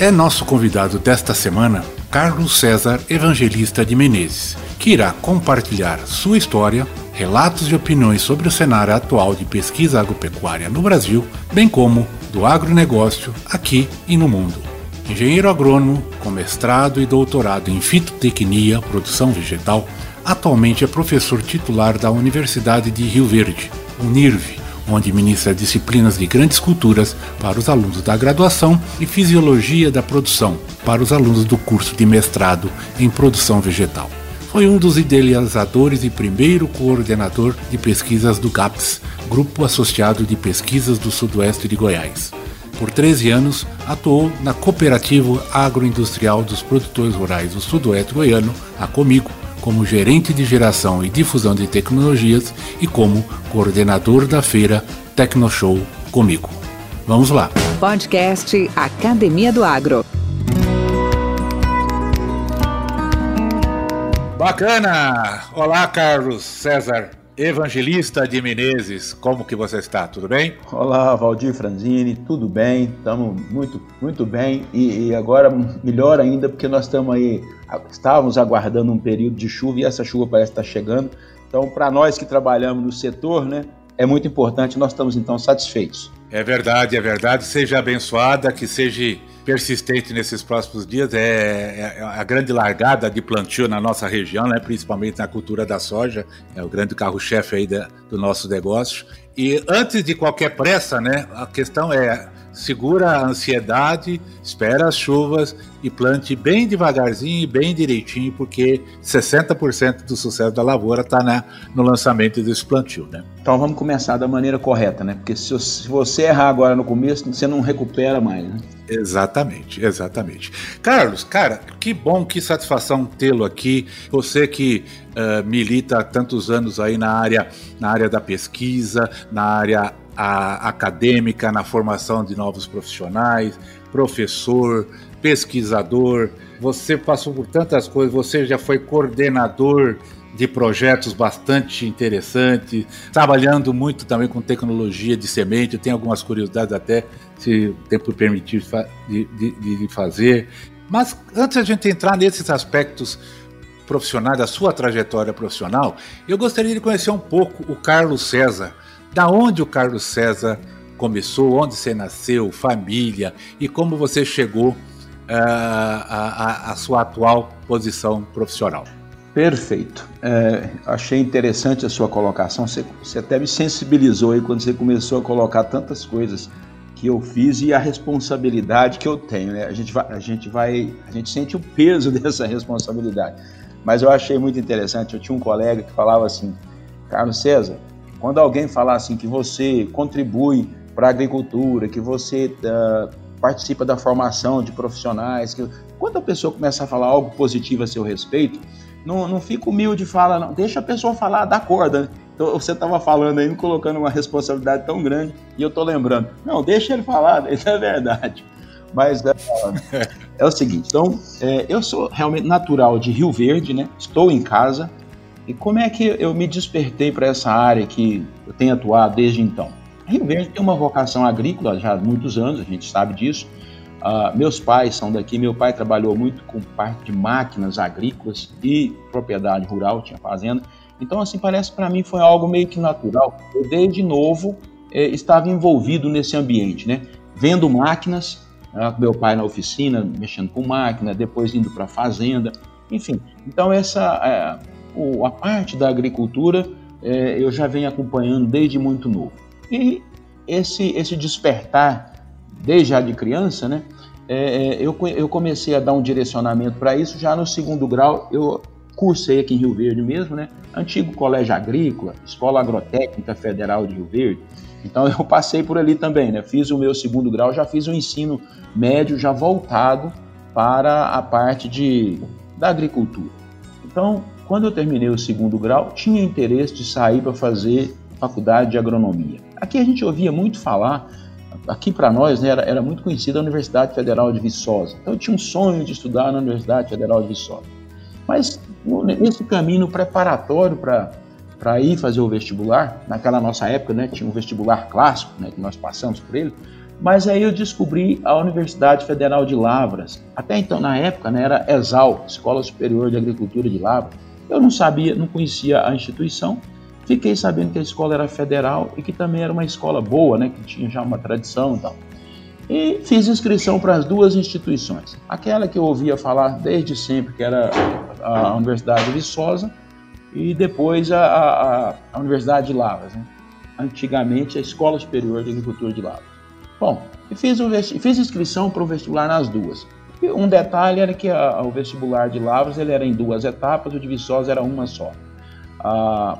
é nosso convidado desta semana Carlos César Evangelista de Menezes, que irá compartilhar sua história, relatos e opiniões sobre o cenário atual de pesquisa agropecuária no Brasil, bem como do agronegócio aqui e no mundo. Engenheiro agrônomo com mestrado e doutorado em fitotecnia, produção vegetal, atualmente é professor titular da Universidade de Rio Verde, UNIRV, onde ministra disciplinas de grandes culturas para os alunos da graduação e fisiologia da produção para os alunos do curso de mestrado em produção vegetal. Foi um dos idealizadores e primeiro coordenador de pesquisas do GAPS, Grupo Associado de Pesquisas do Sudoeste de Goiás. Por 13 anos, atuou na Cooperativa Agroindustrial dos Produtores Rurais do Sudoeste Goiano, a Comigo, como gerente de geração e difusão de tecnologias e como coordenador da feira Tecnoshow comigo. Vamos lá. Podcast Academia do Agro. Bacana! Olá, Carlos César Evangelista de Menezes, como que você está? Tudo bem? Olá, Valdir Franzini, tudo bem? Estamos muito, muito bem e, e, agora melhor ainda porque nós estamos aí, estávamos aguardando um período de chuva e essa chuva parece estar chegando. Então, para nós que trabalhamos no setor, né, é muito importante, nós estamos então satisfeitos. É verdade, é verdade. Seja abençoada, que seja persistente nesses próximos dias. É, é, a grande largada de plantio na nossa região, né, principalmente na cultura da soja, é o grande carro-chefe aí da, do nosso negócio. E antes de qualquer pressa, né, a questão é segura a ansiedade, espera as chuvas e plante bem devagarzinho e bem direitinho, porque 60% do sucesso da lavoura está no lançamento desse plantio. Né? Então vamos começar da maneira correta, né? Porque se, se você errar agora no começo, você não recupera mais. Né? Exatamente, exatamente. Carlos, cara, que bom, que satisfação tê-lo aqui. Você que uh, milita há tantos anos aí na área, na área da pesquisa, na área a, acadêmica, na formação de novos profissionais, professor, pesquisador. Você passou por tantas coisas, você já foi coordenador de projetos bastante interessantes, trabalhando muito também com tecnologia de semente. Eu tenho algumas curiosidades até, se o tempo permitir, de, de, de fazer. Mas antes a gente entrar nesses aspectos profissionais, da sua trajetória profissional, eu gostaria de conhecer um pouco o Carlos César. Da onde o Carlos César começou, onde você nasceu, família e como você chegou à sua atual posição profissional. Perfeito. É, achei interessante a sua colocação. Você, você, até me sensibilizou aí quando você começou a colocar tantas coisas que eu fiz e a responsabilidade que eu tenho. Né? A, gente vai, a gente vai, a gente sente o peso dessa responsabilidade. Mas eu achei muito interessante. Eu tinha um colega que falava assim, Carlos César, quando alguém falar assim que você contribui para a agricultura, que você uh, participa da formação de profissionais, que quando a pessoa começa a falar algo positivo a seu respeito, não, não fica humilde e fala, não, deixa a pessoa falar, dá corda. Né? Então você estava falando aí, colocando uma responsabilidade tão grande, e eu estou lembrando, não, deixa ele falar, isso é verdade. Mas é, é o seguinte, então, é, eu sou realmente natural de Rio Verde, né? Estou em casa, e como é que eu me despertei para essa área que eu tenho atuado desde então? Rio Verde tem uma vocação agrícola já há muitos anos, a gente sabe disso. Uh, meus pais são daqui, meu pai trabalhou muito com parte de máquinas agrícolas e propriedade rural, tinha fazenda. Então, assim, parece para mim foi algo meio que natural. Eu, desde novo, eh, estava envolvido nesse ambiente, né? Vendo máquinas, uh, meu pai na oficina, mexendo com máquina, depois indo para a fazenda, enfim. Então, essa. Uh, o, a parte da agricultura é, eu já venho acompanhando desde muito novo. E esse, esse despertar, desde já de criança, né, é eu, eu comecei a dar um direcionamento para isso já no segundo grau. Eu cursei aqui em Rio Verde mesmo, né, antigo colégio agrícola, Escola Agrotécnica Federal de Rio Verde. Então eu passei por ali também, né? Fiz o meu segundo grau, já fiz o ensino médio já voltado para a parte de, da agricultura. Então, quando eu terminei o segundo grau, tinha interesse de sair para fazer faculdade de agronomia. Aqui a gente ouvia muito falar, aqui para nós né, era, era, muito conhecida a Universidade Federal de Viçosa. Então eu tinha um sonho de estudar na Universidade Federal de Viçosa. Mas nesse caminho preparatório para ir fazer o vestibular, naquela nossa época né, tinha um vestibular clássico, né, que nós passamos por ele, mas aí eu descobri a Universidade Federal de Lavras. Até então, na época, né, era ESAL, Escola Superior de Agricultura de Lavras. Eu não sabia, não conhecia a instituição. Fiquei sabendo que a escola era federal e que também era uma escola boa, né, que tinha já uma tradição e tal. E fiz inscrição para as duas instituições. Aquela que eu ouvia falar desde sempre, que era a Universidade de Viçosa, e depois a, a, a Universidade de Lavras. Né? Antigamente, a Escola Superior de Agricultura de Lavras. Bom, fiz, o, fiz inscrição para o vestibular nas duas. E um detalhe era que a, o vestibular de Lavras ele era em duas etapas, o de Viçosa era uma só. A,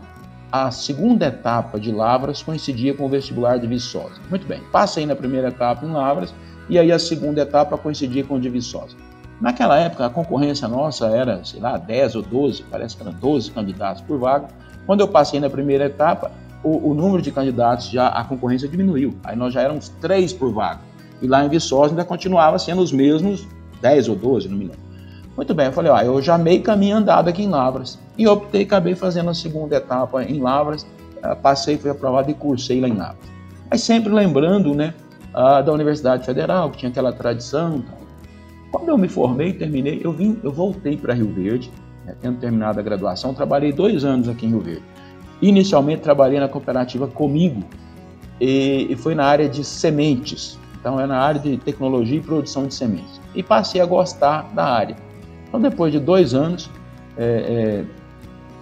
a segunda etapa de Lavras coincidia com o vestibular de Viçosa. Muito bem, passei na primeira etapa em Lavras e aí a segunda etapa coincidia com o de Viçosa. Naquela época, a concorrência nossa era, sei lá, 10 ou 12, parece que eram 12 candidatos por vaga. Quando eu passei na primeira etapa, o, o, número de candidatos, já a concorrência diminuiu. Aí nós já éramos três por vaga. E lá em Viçosa ainda continuava sendo os mesmos 10 ou 12, não me lembro. Muito bem, eu falei, ó, eu já meio caminho andado aqui em Lavras. E optei, acabei fazendo a segunda etapa em Lavras, eh, passei, fui aprovado e cursei lá em Lavras. Mas sempre lembrando, né, da Universidade Federal, que tinha aquela tradição. Quando eu me formei, terminei, eu vim, eu voltei para Rio Verde, né, tendo terminado a graduação, trabalhei dois anos aqui em Rio Verde. Inicialmente trabalhei na cooperativa Comigo e, e foi na área de sementes. Então é na área de tecnologia e produção de sementes. E passei a gostar da área. Então depois de dois anos é, é,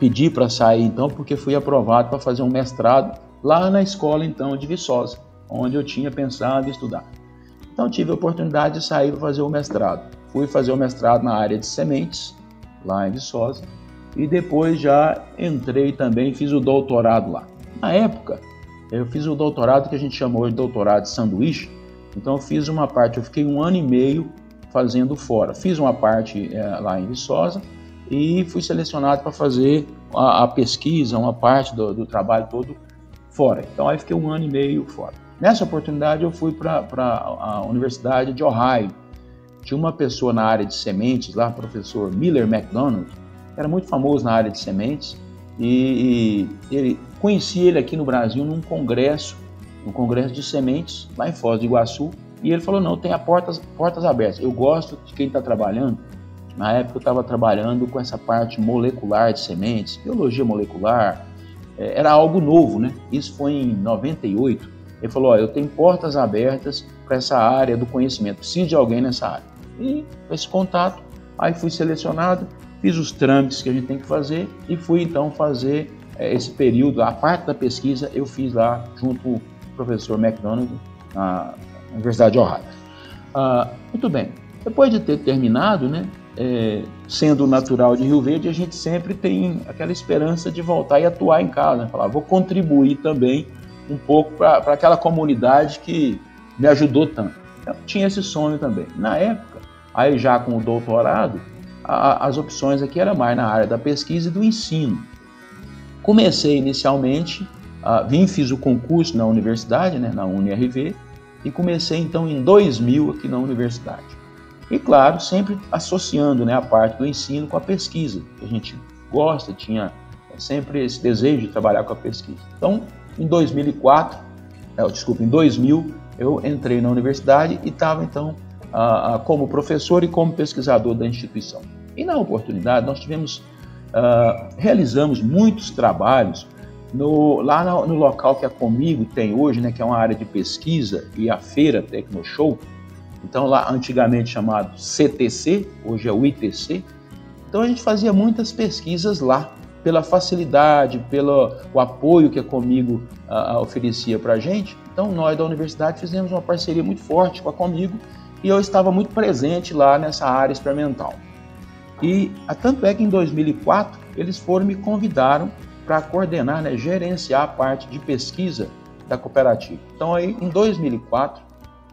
pedi para sair então porque fui aprovado para fazer um mestrado lá na escola então de Viçosa, onde eu tinha pensado em estudar. Então tive a oportunidade de sair para fazer o mestrado. Fui fazer o mestrado na área de sementes lá em Viçosa e depois já entrei também, fiz o doutorado lá. Na época, eu fiz o doutorado que a gente chamou de doutorado de sanduíche, então eu fiz uma parte, eu fiquei um ano e meio fazendo fora. Fiz uma parte é, lá em Viçosa e fui selecionado para fazer a, a, pesquisa, uma parte do, do, trabalho todo fora. Então aí fiquei um ano e meio fora. Nessa oportunidade eu fui para a Universidade de Ohio. Tinha uma pessoa na área de sementes lá, professor Miller McDonald, era muito famoso na área de sementes e, e ele conheci ele aqui no Brasil num congresso, um congresso de sementes lá em Foz do Iguaçu e ele falou não, tem portas portas abertas. Eu gosto de quem está trabalhando. Na época eu estava trabalhando com essa parte molecular de sementes, biologia molecular, é, era algo novo, né? Isso foi em 98. Ele falou: ó, eu tenho portas abertas para essa área do conhecimento, preciso de alguém nessa área. E esse contato, aí fui selecionado fiz os trâmites que a gente tem que fazer e fui então fazer é, esse período, a parte da pesquisa eu fiz lá junto com o professor McDonald na Universidade de Ohio. Ah, muito bem, depois de ter terminado, né, é, sendo natural de Rio Verde, a gente sempre tem aquela esperança de voltar e atuar em casa, né? falar, vou contribuir também um pouco para aquela comunidade que me ajudou tanto. Eu tinha esse sonho também. Na época, aí já com o doutorado, a, as opções aqui eram mais na área da pesquisa e do ensino. Comecei inicialmente, vim fiz o concurso na universidade, né, na UniRV, e comecei então em 2000 aqui na universidade. E claro, sempre associando né, a parte do ensino com a pesquisa, que a gente gosta, tinha sempre esse desejo de trabalhar com a pesquisa. Então, em 2004, é, desculpa, em 2000, eu entrei na universidade e estava então como professor e como pesquisador da instituição. E na oportunidade nós tivemos, uh, realizamos muitos trabalhos no, lá no, no, local que a Comigo tem hoje, né, que é uma área de pesquisa e a feira Tecnoshow. Então lá antigamente chamado CTC, hoje é o ITC. Então a gente fazia muitas pesquisas lá pela facilidade, pelo o apoio que a Comigo uh, oferecia para a gente. Então nós da universidade fizemos uma parceria muito forte com a Comigo e eu estava muito presente lá nessa área experimental. E tanto é que em 2004 eles foram me convidaram para coordenar, né, gerenciar a parte de pesquisa da cooperativa. Então aí em 2004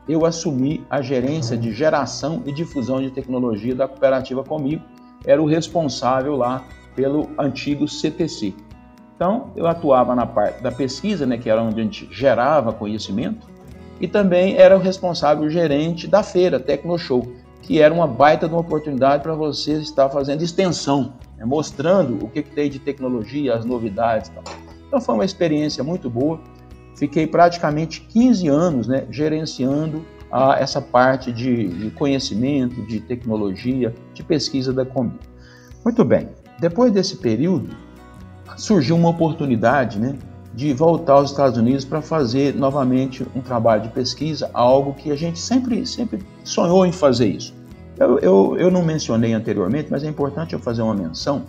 eu assumi a gerência de geração e difusão de tecnologia da cooperativa comigo, era o responsável lá pelo antigo CTC. Então, eu atuava na parte da pesquisa, né, que era onde a gente gerava conhecimento, e também era o responsável gerente da feira Tecnoshow, que era uma baita de uma oportunidade para você estar fazendo extensão, né, mostrando o que, que, tem de tecnologia, as novidades. Tal. Então foi uma experiência muito boa. Fiquei praticamente 15 anos né, gerenciando a, essa parte de, de, conhecimento, de tecnologia, de pesquisa da Combi. Muito bem, depois desse período, surgiu uma oportunidade né, de voltar aos Estados Unidos para fazer novamente um trabalho de pesquisa, algo que a gente sempre, sempre sonhou em fazer isso. Eu, eu, eu não mencionei anteriormente, mas é importante eu fazer uma menção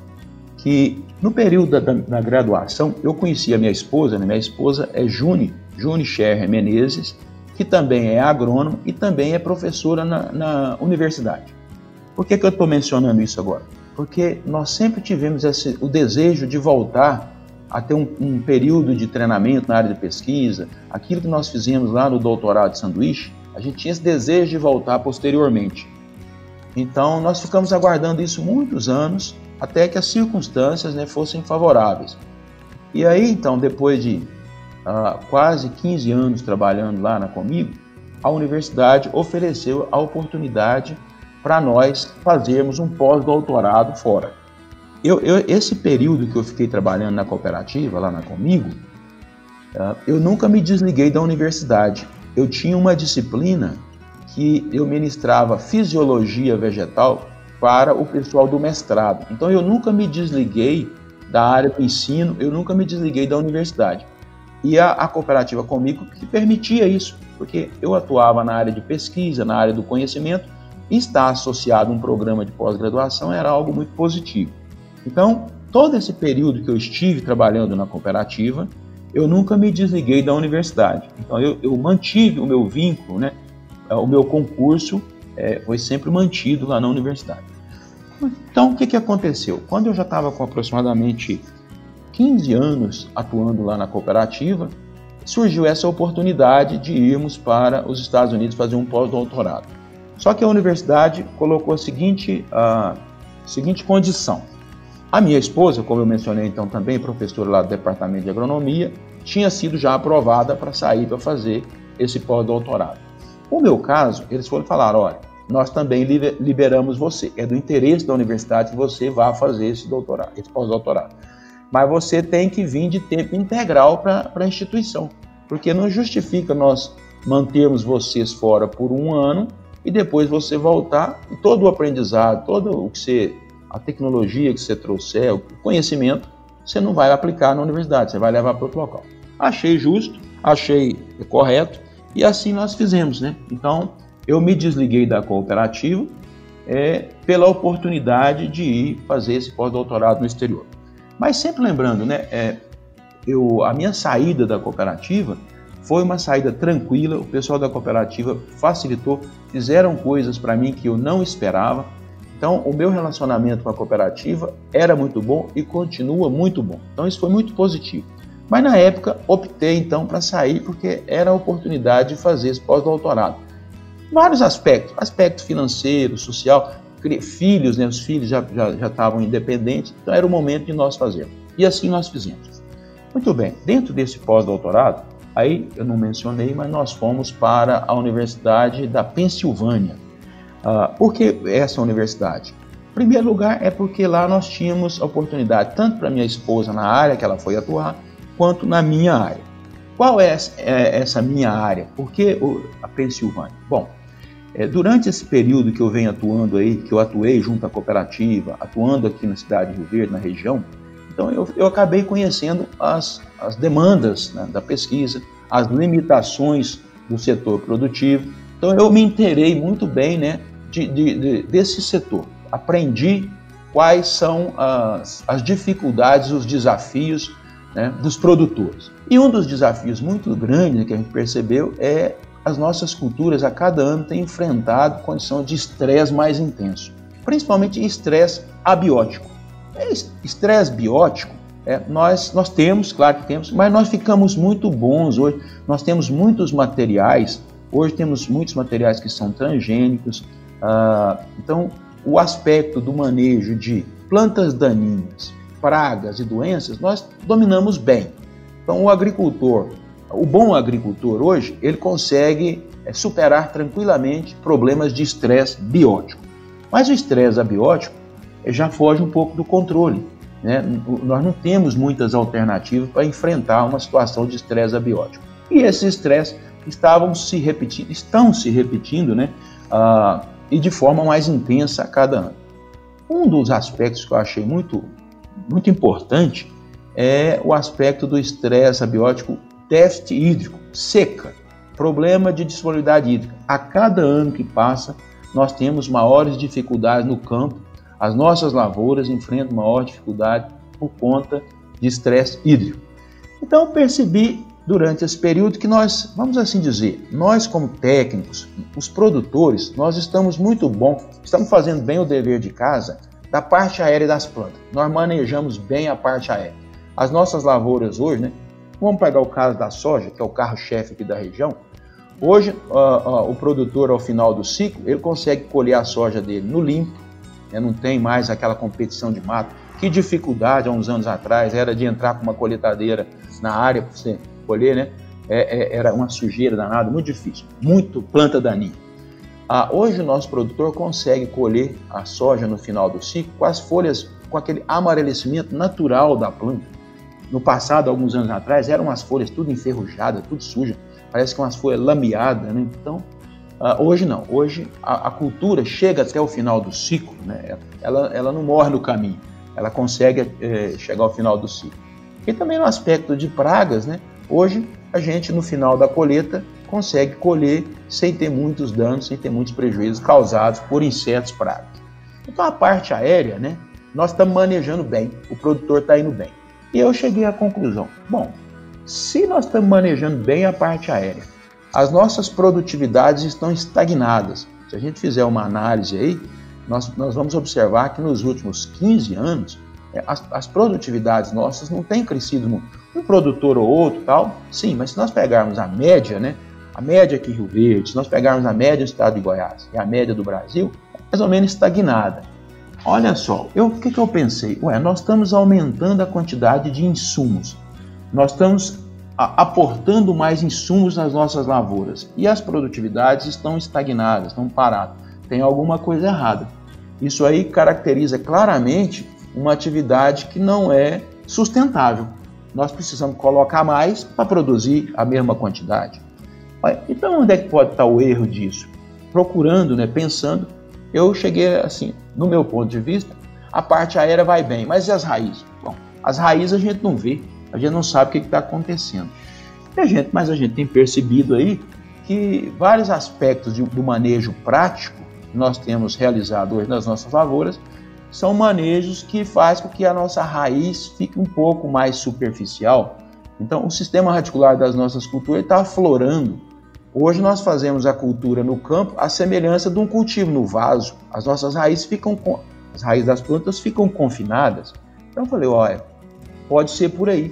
que no período da, da, da graduação eu conheci a minha esposa, né? minha esposa é Juni, Juni Scherrer Menezes, que também é agrônomo e também é professora na, na universidade. Por que, que eu estou mencionando isso agora? Porque nós sempre tivemos esse, o desejo de voltar a ter um, um, período de treinamento na área de pesquisa, aquilo que nós fizemos lá no doutorado de sanduíche, a gente tinha esse desejo de voltar posteriormente. Então, nós ficamos aguardando isso muitos anos, até que as circunstâncias né, fossem favoráveis. E aí, então, depois de uh, quase 15 anos trabalhando lá na Comigo, a universidade ofereceu a oportunidade para nós fazermos um pós-doutorado fora. Eu, eu, esse período que eu fiquei trabalhando na cooperativa, lá na Comigo, uh, eu nunca me desliguei da universidade. Eu tinha uma disciplina que eu ministrava fisiologia vegetal para o pessoal do mestrado. Então eu nunca me desliguei da área do ensino, eu nunca me desliguei da universidade. E a, a cooperativa comigo que permitia isso, porque eu atuava na área de pesquisa, na área do conhecimento, estar associado a um programa de pós-graduação era algo muito positivo. Então, todo esse período que eu estive trabalhando na cooperativa, eu nunca me desliguei da universidade. Então, eu, eu mantive o meu vínculo, né? o meu concurso é, foi sempre mantido lá na universidade. Então, o que, que aconteceu? Quando eu já estava com aproximadamente 15 anos atuando lá na cooperativa, surgiu essa oportunidade de irmos para os Estados Unidos fazer um pós-doutorado. Só que a universidade colocou a seguinte, a seguinte condição: a minha esposa, como eu mencionei então também, professora lá do departamento de agronomia, tinha sido já aprovada para sair para fazer esse pós-doutorado. O meu caso, eles foram falar, olha, nós também liberamos você. É do interesse da universidade que você vá fazer esse doutorado, esse pós-doutorado. Mas você tem que vir de tempo integral para a instituição, porque não justifica nós mantermos vocês fora por um ano e depois você voltar e todo o aprendizado, todo o que você a tecnologia que você trouxer, o conhecimento, você não vai aplicar na universidade, você vai levar para outro local. Achei justo, achei correto e assim nós fizemos, né? Então eu me desliguei da cooperativa é, pela oportunidade de ir fazer esse pós-doutorado no exterior. Mas sempre lembrando, né? É, eu, a minha saída da cooperativa foi uma saída tranquila, o pessoal da cooperativa facilitou, fizeram coisas para mim que eu não esperava, então, o meu relacionamento com a cooperativa era muito bom e continua muito bom. Então, isso foi muito positivo. Mas na época, optei então para sair porque era a oportunidade de fazer esse pós-doutorado. Vários aspectos: aspecto financeiro, social, filhos, né? os filhos já, já, já estavam independentes, então era o momento de nós fazermos. E assim nós fizemos. Muito bem, dentro desse pós-doutorado, aí eu não mencionei, mas nós fomos para a Universidade da Pensilvânia Uh, por que essa universidade? Em primeiro lugar, é porque lá nós tínhamos oportunidade, tanto para minha esposa na área que ela foi atuar, quanto na minha área. Qual é essa minha área? Por que a Pensilvânia? Bom, é, durante esse período que eu venho atuando aí, que eu atuei junto à cooperativa, atuando aqui na cidade de Rio Verde, na região, então eu, eu acabei conhecendo as, as demandas né, da pesquisa, as limitações do setor produtivo. Então eu me interei muito bem né, de, de, de, desse setor. Aprendi quais são as, as dificuldades, os desafios né, dos produtores. E um dos desafios muito grandes que a gente percebeu é as nossas culturas a cada ano têm enfrentado condição de estresse mais intenso, principalmente estresse abiótico. É estresse biótico, é, nós, nós temos, claro que temos, mas nós ficamos muito bons hoje. Nós temos muitos materiais, hoje temos muitos materiais que são transgênicos, ah, então, o aspecto do manejo de plantas daninhas, pragas e doenças, nós dominamos bem. Então, o agricultor, o bom agricultor hoje, ele consegue é, superar tranquilamente problemas de estresse biótico. Mas o estresse abiótico já foge um pouco do controle. Né? Nós não temos muitas alternativas para enfrentar uma situação de estresse abiótico. E esses estresses estavam se repetindo, estão se repetindo, né? Ah, e de forma mais intensa a cada ano. Um dos aspectos que eu achei muito, muito importante é o aspecto do estresse abiótico déficit hídrico, seca, problema de disponibilidade hídrica. A cada ano que passa, nós temos maiores dificuldades no campo, as nossas lavouras enfrentam maior dificuldade por conta de estresse hídrico. Então percebi durante esse período que nós, vamos assim dizer, nós como técnicos, os produtores, nós estamos muito bom, estamos fazendo bem o dever de casa da parte aérea das plantas. Nós manejamos bem a parte aérea. As nossas lavouras hoje, né? Vamos pegar o caso da soja, que é o carro-chefe aqui da região. Hoje, uh, uh, o produtor, ao final do ciclo, ele consegue colher a soja dele no limpo, né? não tem mais aquela competição de mato. Que dificuldade, há uns anos atrás, era de entrar com uma coletadeira na área para você colher, né? É, é, era uma sujeira danada, muito difícil, muito planta daninha. Ah, hoje o nosso produtor consegue colher a soja no final do ciclo com as folhas, com aquele amarelecimento natural da planta. No passado, alguns anos atrás, eram as folhas tudo enferrujadas, tudo suja, parece que umas folhas lameadas, né? Então, ah, hoje não, hoje a, a, cultura chega até o final do ciclo, né? ela, ela não morre no caminho, ela consegue é, chegar ao final do ciclo. E também no aspecto de pragas, né? Hoje, a gente, no final da colheita, consegue colher sem ter muitos danos, sem ter muitos prejuízos causados por insetos pragas. Então, a parte aérea, né, nós estamos manejando bem, o produtor está indo bem. E eu cheguei à conclusão: bom, se nós estamos manejando bem a parte aérea, as nossas produtividades estão estagnadas. Se a gente fizer uma análise aí, nós, nós vamos observar que nos últimos 15 anos, é, as, as produtividades nossas não têm crescido muito um produtor ou outro tal, sim, mas se nós pegarmos a média, né, a média aqui em Rio Verde, se nós pegarmos a média do estado de Goiás e a média do Brasil, é mais ou menos estagnada. Olha só, o que, que eu pensei? Ué, nós estamos aumentando a quantidade de insumos, nós estamos aportando mais insumos nas nossas lavouras e as produtividades estão estagnadas, estão paradas. Tem alguma coisa errada. Isso aí caracteriza claramente uma atividade que não é sustentável nós precisamos colocar mais para produzir a mesma quantidade. Então, onde é que pode estar o erro disso? Procurando, né, pensando, eu cheguei assim, no meu ponto de vista, a parte aérea vai bem, mas e as raízes? Bom, as raízes a gente não vê, a gente não sabe o que está acontecendo. E a gente, mas a gente tem percebido aí que vários aspectos de, do manejo prático que nós temos realizado hoje nas nossas lavouras são manejos que faz com que a nossa raiz fique um pouco mais superficial. Então, o sistema radicular das nossas culturas está aflorando. Hoje nós fazemos a cultura no campo à semelhança de um cultivo no vaso. As nossas raízes ficam as raízes das plantas ficam confinadas. Então eu falei, olha, pode ser por aí.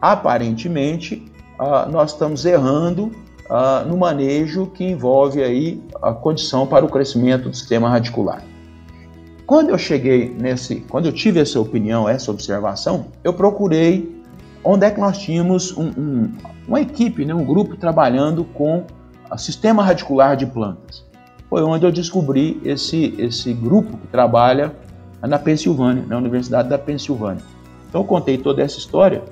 Aparentemente, uh, nós estamos errando uh, no manejo que envolve aí a condição para o crescimento do sistema radicular. Quando eu cheguei nesse, quando eu tive essa opinião, essa observação, eu procurei onde é que nós tínhamos um, um, uma equipe, né, um grupo trabalhando com o sistema radicular de plantas. Foi onde eu descobri esse, esse grupo que trabalha na Pensilvânia, na Universidade da Pensilvânia. Então eu contei toda essa história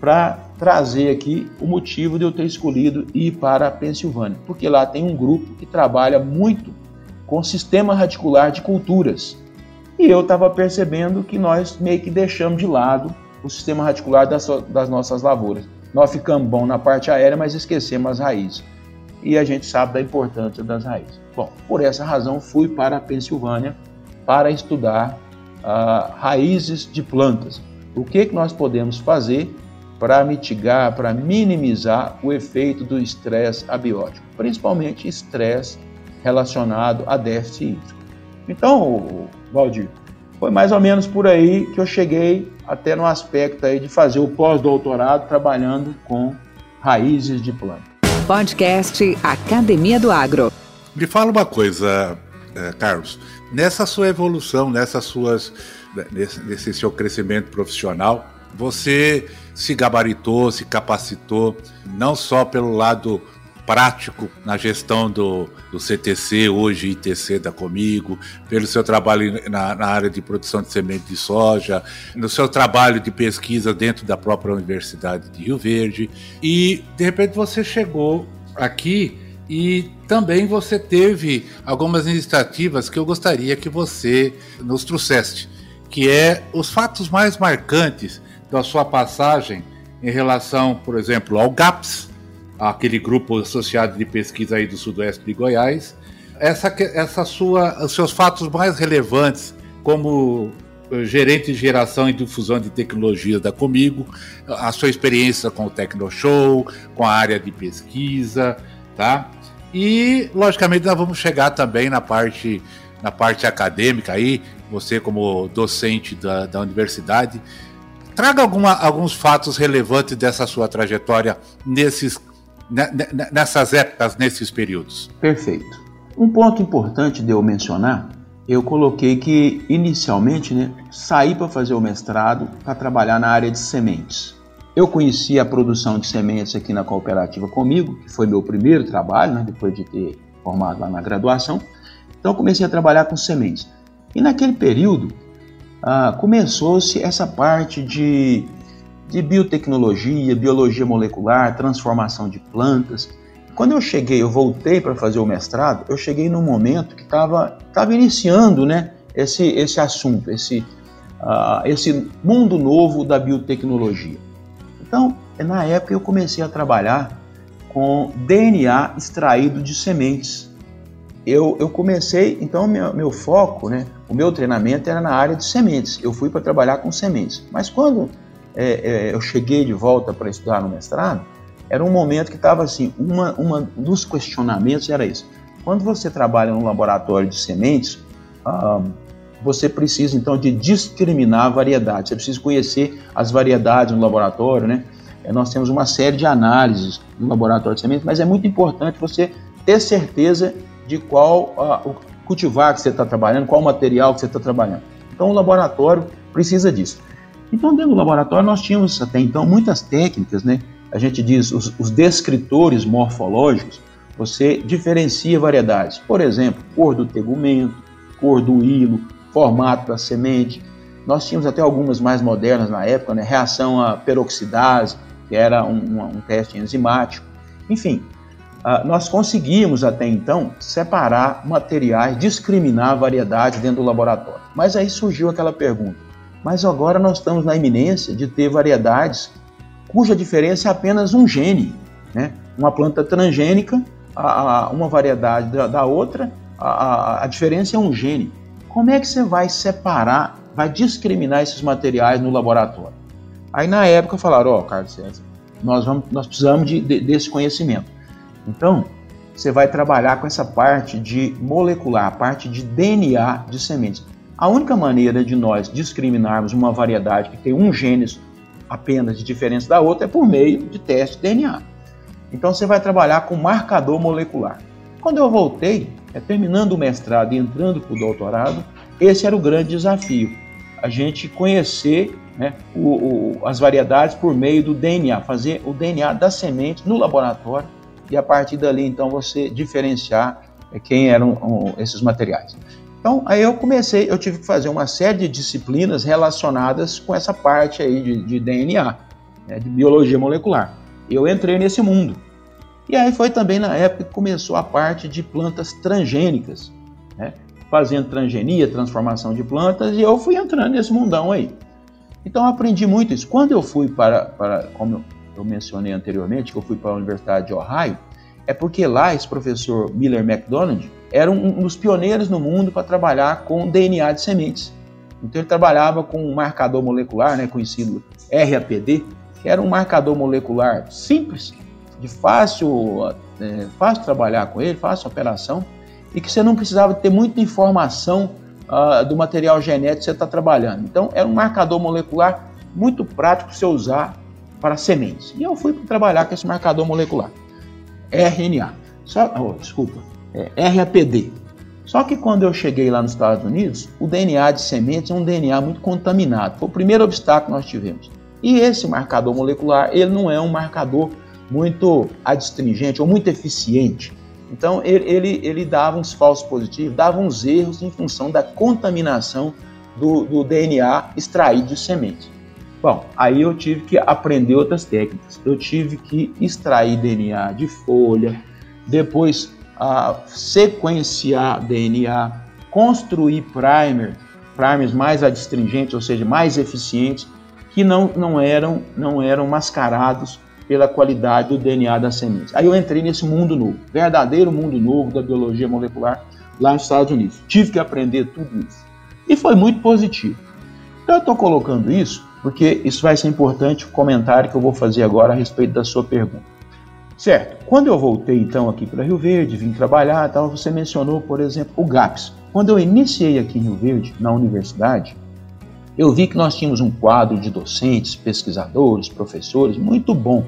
para trazer aqui o motivo de eu ter escolhido ir para a Pensilvânia, porque lá tem um grupo que trabalha muito com sistema radicular de culturas. E eu estava percebendo que nós meio que deixamos de lado o sistema radicular das, das nossas lavouras. Nós ficamos bom na parte aérea, mas esquecemos as raízes. E a gente sabe da importância das raízes. Bom, por essa razão fui para a Pensilvânia para estudar uh, raízes de plantas. O que, que nós podemos fazer para mitigar, para minimizar o efeito do estresse abiótico, principalmente estresse relacionado a déficit hídrico. Então, Valdir. Foi mais ou menos por aí que eu cheguei até no aspecto aí de fazer o pós-doutorado trabalhando com raízes de planta. Podcast Academia do Agro. Me fala uma coisa, eh, Carlos. Nessa sua evolução, nessas suas nesse, nesse seu crescimento profissional, você se gabaritou, se capacitou, não só pelo lado prático na gestão do, do CTC, hoje ITC da Comigo, pelo seu trabalho na, na, área de produção de semente de soja, no seu trabalho de pesquisa dentro da própria Universidade de Rio Verde. E, de repente, você chegou aqui e também você teve algumas iniciativas que eu gostaria que você nos trouxesse, que é os fatos mais marcantes da sua passagem em relação, por exemplo, ao GAPS, aquele grupo associado de pesquisa aí do sudoeste de Goiás. Essa, essa sua, os seus fatos mais relevantes como eh, gerente de geração e difusão de tecnologias da Comigo, a sua experiência com o Tecnoshow, com a área de pesquisa, tá? E, logicamente, nós vamos chegar também na parte, na parte acadêmica aí, você como docente da, da universidade, traga alguma, alguns fatos relevantes dessa sua trajetória nesses nessas épocas, nesses períodos? Perfeito. Um ponto importante de eu mencionar, eu coloquei que inicialmente né, saí para fazer o mestrado para trabalhar na área de sementes. Eu conheci a produção de sementes aqui na cooperativa comigo, que foi meu primeiro trabalho, né, depois de ter formado lá na graduação. Então comecei a trabalhar com sementes. E naquele período ah, começou-se essa parte de de biotecnologia, biologia molecular, transformação de plantas. Quando eu cheguei, eu voltei para fazer o mestrado, eu cheguei num momento que estava tava iniciando né, esse, esse assunto, esse, uh, esse mundo novo da biotecnologia. Então, na época, eu comecei a trabalhar com DNA extraído de sementes. Eu, eu comecei, então, meu, meu foco, né, o meu treinamento era na área de sementes. Eu fui para trabalhar com sementes. Mas quando é, é, eu cheguei de volta para estudar no mestrado, era um momento que estava assim, uma, uma dos questionamentos era isso. Quando você trabalha no laboratório de sementes, ah, você precisa então de discriminar a variedade. Você precisa conhecer as variedades no laboratório, né? É, nós temos uma série de análises no laboratório de sementes, mas é muito importante você ter certeza de qual ah, o cultivar que você está trabalhando, qual material que você está trabalhando. Então o laboratório precisa disso. Então, dentro do laboratório, nós tínhamos até então muitas técnicas, né? A gente diz os, os descritores morfológicos, você diferencia variedades. Por exemplo, cor do tegumento, cor do hilo, formato da semente. Nós tínhamos até algumas mais modernas na época, né? reação à peroxidase, que era um, um, teste enzimático. Enfim, nós conseguimos até então separar materiais, discriminar a variedade dentro do laboratório. Mas aí surgiu aquela pergunta: mas agora nós estamos na iminência de ter variedades cuja diferença é apenas um gene. Né? Uma planta transgênica, a, a, uma variedade da, da outra, a, a, diferença é um gene. Como é que você vai separar, vai discriminar esses materiais no laboratório? Aí na época falaram, ó, oh, Carlos César, nós, vamos, nós precisamos de, de, desse conhecimento. Então, você vai trabalhar com essa parte de molecular, a parte de DNA de sementes. A única maneira de nós discriminarmos uma variedade que tem um gene apenas de diferença da outra é por meio de teste de DNA. Então você vai trabalhar com marcador molecular. Quando eu voltei, é, terminando o mestrado e entrando para o doutorado, esse era o grande desafio. A gente conhecer né, o, o, as variedades por meio do DNA, fazer o DNA da semente no laboratório e a partir dali então você diferenciar é, quem eram esses materiais. Então, aí eu comecei, eu tive que fazer uma série de disciplinas relacionadas com essa parte aí de, de DNA, né, de biologia molecular. Eu entrei nesse mundo. E aí foi também na época que começou a parte de plantas transgênicas, né, fazendo transgenia, transformação de plantas, e eu fui entrando nesse mundão aí. Então aprendi muito isso. Quando eu fui para, para como eu mencionei anteriormente, que eu fui para a Universidade de Ohio, é porque lá esse professor Miller McDonald era um dos pioneiros no mundo para trabalhar com DNA de sementes. Então ele trabalhava com um marcador molecular, né, conhecido RAPD, que era um marcador molecular simples, de fácil, é, fácil trabalhar com ele, fácil operação, e que você não precisava ter muita informação uh, do material genético que você está trabalhando. Então era um marcador molecular muito prático para você usar para sementes. E eu fui trabalhar com esse marcador molecular, RNA. Só, oh, desculpa, é, RAPD. Só que quando eu cheguei lá nos Estados Unidos, o DNA de sementes é um DNA muito contaminado. Foi o primeiro obstáculo que nós tivemos. E esse marcador molecular, ele não é um marcador muito adstringente ou muito eficiente. Então ele, ele, ele dava uns falsos positivos, dava uns erros em função da contaminação do, do DNA extraído de semente. Bom, aí eu tive que aprender outras técnicas. Eu tive que extrair DNA de folha, depois uh, sequenciar DNA, construir primer, primers mais adstringentes, ou seja, mais eficientes, que não, não, eram, não eram mascarados pela qualidade do DNA das sementes. Aí eu entrei nesse mundo novo, verdadeiro mundo novo da biologia molecular lá nos Estados Unidos. Tive que aprender tudo isso. E foi muito positivo. Então eu estou colocando isso porque isso vai ser importante o comentário que eu vou fazer agora a respeito da sua pergunta. Certo, quando eu voltei então aqui para Rio Verde, vim trabalhar tal, você mencionou, por exemplo, o GAPS. Quando eu iniciei aqui em Rio Verde, na universidade, eu vi que nós tínhamos um quadro de docentes, pesquisadores, professores muito bom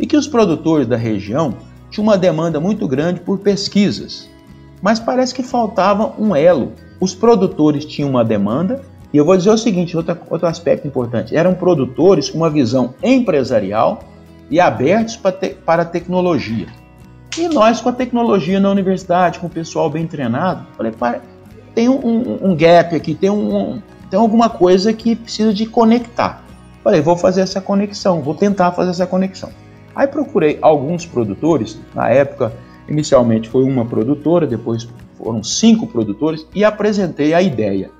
e que os produtores da região tinham uma demanda muito grande por pesquisas. Mas parece que faltava um elo. Os produtores tinham uma demanda, e eu vou dizer o seguinte: outro, outro aspecto importante, eram produtores com uma visão empresarial e abertos para, te, para a tecnologia. E nós, com a tecnologia na universidade, com o pessoal bem treinado, falei, tem um, um, um gap aqui, tem, um, tem alguma coisa que precisa de conectar. Falei, vou fazer essa conexão, vou tentar fazer essa conexão. Aí procurei alguns produtores, na época, inicialmente foi uma produtora, depois foram cinco produtores, e apresentei a ideia.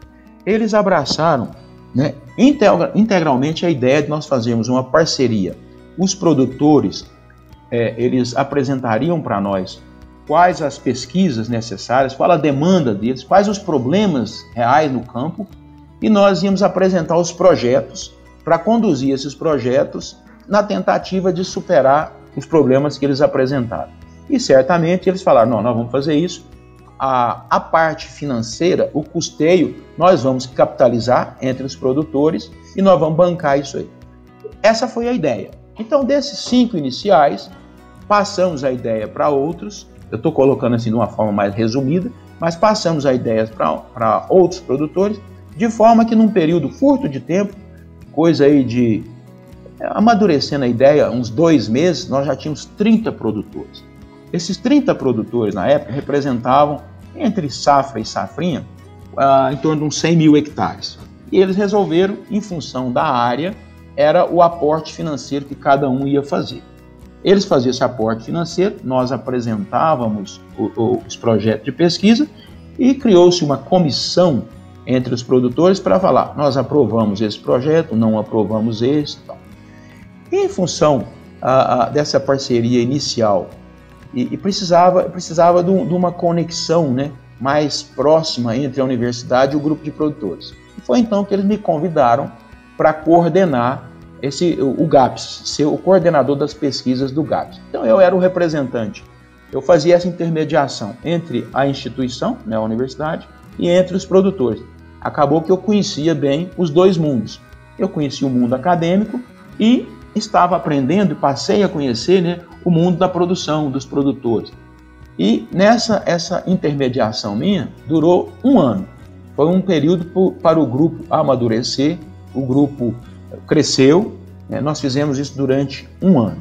Eles abraçaram né, integralmente a ideia de nós fazermos uma parceria. Os produtores, é, eles apresentariam para nós quais as pesquisas necessárias, qual a demanda deles, quais os problemas reais no campo, e nós íamos apresentar os projetos para conduzir esses projetos na tentativa de superar os problemas que eles apresentaram. E certamente eles falaram: não, nós vamos fazer isso. A, a parte financeira, o custeio, nós vamos capitalizar entre os produtores e nós vamos bancar isso aí. Essa foi a ideia. Então, desses cinco iniciais, passamos a ideia para outros. Eu estou colocando assim de uma forma mais resumida, mas passamos a ideia para outros produtores, de forma que num período curto de tempo, coisa aí de amadurecendo a ideia, uns dois meses, nós já tínhamos 30 produtores. Esses 30 produtores, na época, representavam, entre safra e safrinha, uh, em torno de uns 100 mil hectares. E eles resolveram, em função da área, era o aporte financeiro que cada um ia fazer. Eles faziam esse aporte financeiro, nós apresentávamos os projetos de pesquisa e criou-se uma comissão entre os produtores para falar: nós aprovamos esse projeto, não aprovamos esse. E em função a, a, dessa parceria inicial, e, e precisava, precisava de, de, uma conexão né, mais próxima entre a universidade e o grupo de produtores. E foi então que eles me convidaram para coordenar esse, o, o GAPS, ser o coordenador das pesquisas do GAPS. Então eu era o representante. Eu fazia essa intermediação entre a instituição, né, a universidade, e entre os produtores. Acabou que eu conhecia bem os dois mundos. Eu conhecia o mundo acadêmico e estava aprendendo e passei a conhecer né, o mundo da produção, dos produtores. E nessa essa intermediação minha durou um ano. Foi um período para o grupo amadurecer, o grupo cresceu, né, nós fizemos isso durante um ano.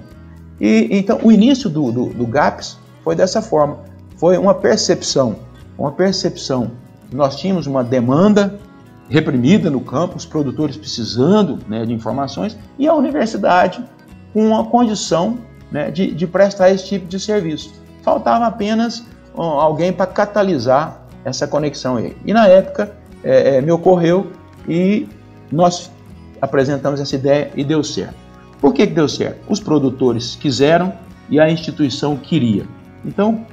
E então o início do, do, do GAPS foi dessa forma, foi uma percepção, uma percepção. Nós tínhamos uma demanda reprimida no campo, os produtores precisando né, de informações e a universidade com a condição né, de, de, prestar esse tipo de serviço. Faltava apenas alguém para catalisar essa conexão aí. E na época é, é, me ocorreu e nós apresentamos essa ideia e deu certo. Por que, que deu certo? Os produtores quiseram e a instituição queria. Então,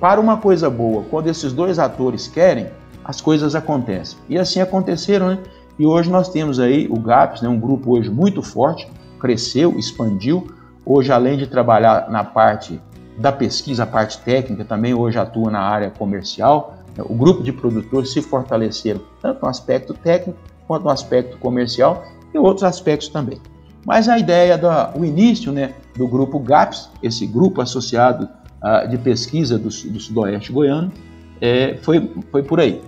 para uma coisa boa, quando esses dois atores querem, as coisas acontecem. E assim aconteceram, né? E hoje nós temos aí o GAPS, né, um grupo hoje muito forte, cresceu, expandiu. Hoje, além de trabalhar na parte da pesquisa, a parte técnica, também hoje atua na área comercial. O grupo de produtores se fortaleceram, tanto no aspecto técnico quanto no aspecto comercial e outros aspectos também. Mas a ideia do início né, do grupo GAPS, esse grupo associado uh, de pesquisa do, do Sudoeste Goiano, é, foi, foi por aí.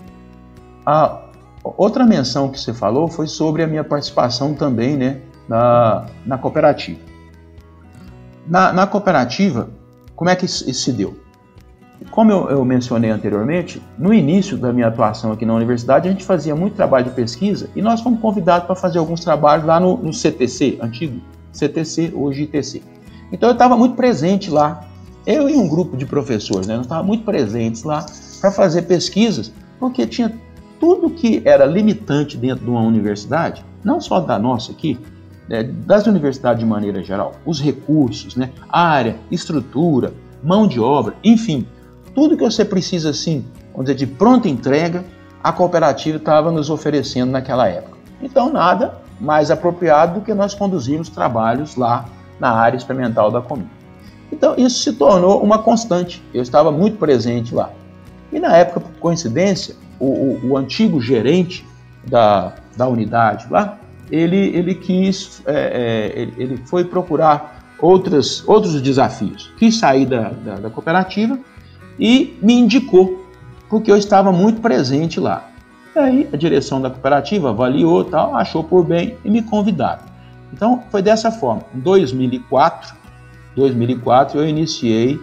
A outra menção que você falou foi sobre a minha participação também né, na, na cooperativa. Na, na cooperativa, como é que isso, isso se deu? Como eu, eu, mencionei anteriormente, no início da minha atuação aqui na universidade, a gente fazia muito trabalho de pesquisa e nós fomos convidados para fazer alguns trabalhos lá no, no CTC, antigo CTC, hoje ITC. Então eu estava muito presente lá, eu e um grupo de professores, né, nós estávamos muito presentes lá para fazer pesquisas, porque tinha tudo que era limitante dentro de uma universidade, não só da nossa aqui, né, das universidades de maneira geral, os recursos, né, área, estrutura, mão de obra, enfim, tudo que você precisa assim, vamos dizer, de pronta entrega, a cooperativa estava nos oferecendo naquela época. Então, nada mais apropriado do que nós conduzirmos trabalhos lá na área experimental da Comi. Então, isso se tornou uma constante. Eu estava muito presente lá. E na época, por coincidência, o, o, o antigo gerente da, da unidade lá, ele, ele quis, é, é, ele, foi procurar outras, outros desafios. Quis sair da, da, da cooperativa e me indicou, porque eu estava muito presente lá. E aí a direção da cooperativa avaliou, tal, achou por bem e me convidaram. Então foi dessa forma. Em 2004, 2004 eu iniciei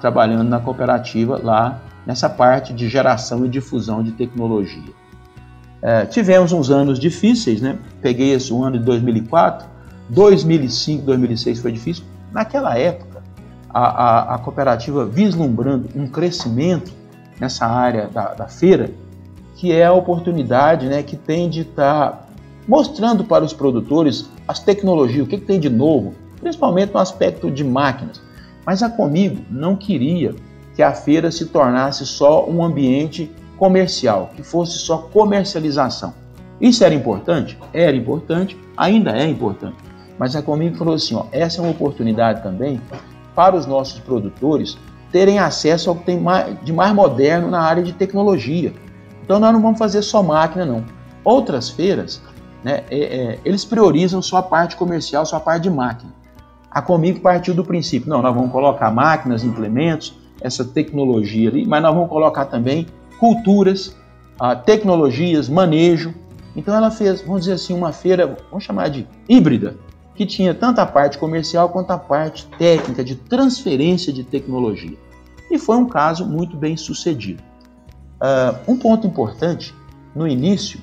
trabalhando na cooperativa lá nessa parte de geração e difusão de tecnologia. É, tivemos uns anos difíceis, né? Peguei esse ano de 2004, 2005, 2006 foi difícil. Naquela época a, a, a cooperativa vislumbrando um crescimento nessa área da, da, feira, que é a oportunidade né, que tem de estar tá mostrando para os produtores as tecnologias, o que, que tem de novo, principalmente no aspecto de máquinas. Mas a Comigo não queria que a feira se tornasse só um ambiente comercial, que fosse só comercialização. Isso era importante? Era importante, ainda é importante. Mas a Comigo falou assim: ó, essa é uma oportunidade também para os nossos produtores terem acesso ao que tem de mais moderno na área de tecnologia. Então nós não vamos fazer só máquina, não. Outras feiras, né, é, é, eles priorizam só a parte comercial, só a parte de máquina. A Comigo partiu do princípio, não, nós vamos colocar máquinas, implementos, essa tecnologia ali, mas nós vamos colocar também culturas, ah, tecnologias, manejo. Então ela fez, vamos dizer assim, uma feira, vamos chamar de híbrida, que tinha tanto a parte comercial quanto a parte técnica de transferência de tecnologia. E foi um caso muito bem sucedido. Uh, um ponto importante, no início,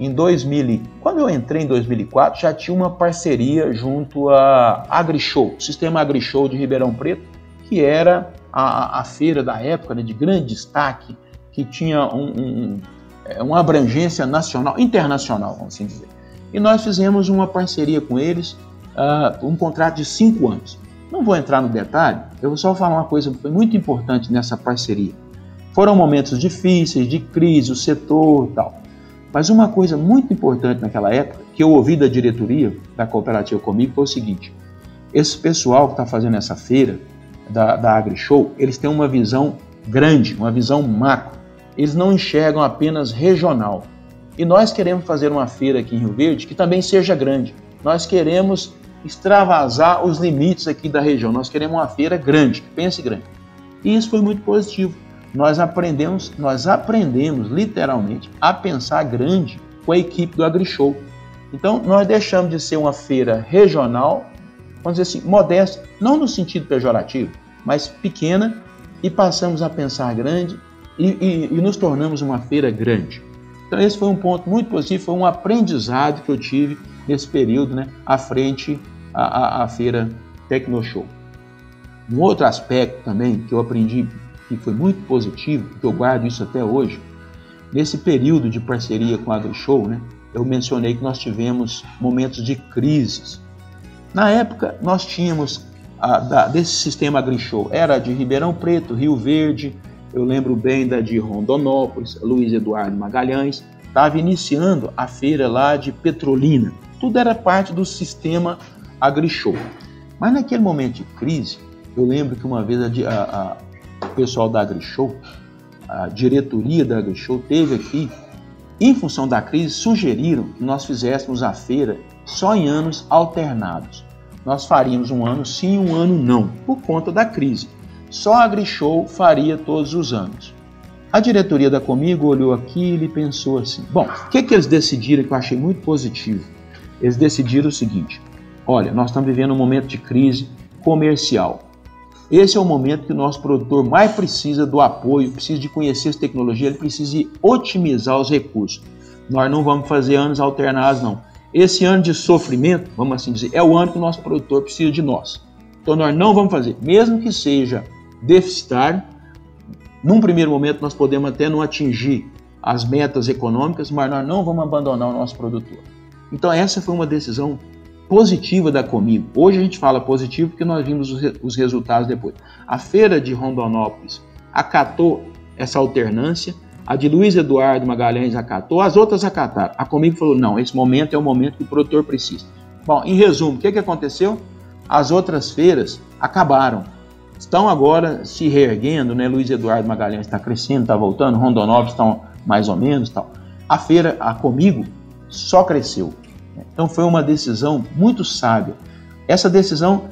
em 2000, quando eu entrei em 2004, já tinha uma parceria junto a AgriShow, sistema AgriShow de Ribeirão Preto, que era a, a feira da época né, de grande destaque, que tinha um, um, é, uma abrangência nacional, internacional, vamos assim dizer e nós fizemos uma parceria com eles, uh, um contrato de cinco anos. Não vou entrar no detalhe, eu vou só falar uma coisa que foi muito importante nessa parceria. Foram momentos difíceis, de crise, o setor tal. Mas uma coisa muito importante naquela época, que eu ouvi da diretoria da cooperativa comigo, foi o seguinte: esse pessoal que está fazendo essa feira da, da AgriShow, eles têm uma visão grande, uma visão macro. Eles não enxergam apenas regional, e nós queremos fazer uma feira aqui em Rio Verde que também seja grande. Nós queremos extravasar os limites aqui da região. Nós queremos uma feira grande, que pense grande. E isso foi muito positivo. Nós aprendemos, nós aprendemos literalmente a pensar grande com a equipe do AgriShow. Então, nós deixamos de ser uma feira regional, vamos dizer assim, modesta, não no sentido pejorativo, mas pequena, e passamos a pensar grande e, e, e nos tornamos uma feira grande. Então esse foi um ponto muito positivo, foi um aprendizado que eu tive nesse período, né, à frente à, à, à feira Tecnoshow. Um outro aspecto também que eu aprendi que foi muito positivo, que eu guardo isso até hoje, nesse período de parceria com a AgriShow, né, eu mencionei que nós tivemos momentos de crises. Na época, nós tínhamos a, da, desse sistema AgriShow, era de Ribeirão Preto, Rio Verde, eu lembro bem da de Rondonópolis, Luiz Eduardo Magalhães, estava iniciando a feira lá de Petrolina. Tudo era parte do sistema AgriShow. Mas naquele momento de crise, eu lembro que uma vez a, a, a, o pessoal da AgriShow, a diretoria da AgriShow, teve aqui, em função da crise, sugeriram que nós fizéssemos a feira só em anos alternados. Nós faríamos um ano sim um ano não, por conta da crise. Só a AgriShow faria todos os anos. A diretoria da Comigo olhou aquilo e pensou assim: bom, o que, que eles decidiram que eu achei muito positivo? Eles decidiram o seguinte: olha, nós estamos vivendo um momento de crise comercial. Esse é o momento que o nosso produtor mais precisa do apoio, precisa de conhecer as tecnologias, ele precisa otimizar os recursos. Nós não vamos fazer anos alternados, não. Esse ano de sofrimento, vamos assim dizer, é o ano que o nosso produtor precisa de nós. Então nós não vamos fazer, mesmo que seja deficitário, num primeiro momento nós podemos até não atingir as metas econômicas, mas nós não vamos abandonar o nosso produtor. Então essa foi uma decisão positiva da Comigo. Hoje a gente fala positivo porque nós vimos os, resultados depois. A feira de Rondonópolis acatou essa alternância, a de Luiz Eduardo Magalhães acatou, as outras acataram. A Comigo falou: não, esse momento é o momento que o produtor precisa. Bom, em resumo, o que, que aconteceu? As outras feiras acabaram. Estão agora se reerguendo, né? Luiz Eduardo Magalhães está crescendo, está voltando, Rondonópolis estão mais ou menos tal. A feira, a Comigo, só cresceu. Então foi uma decisão muito sábia. Essa decisão,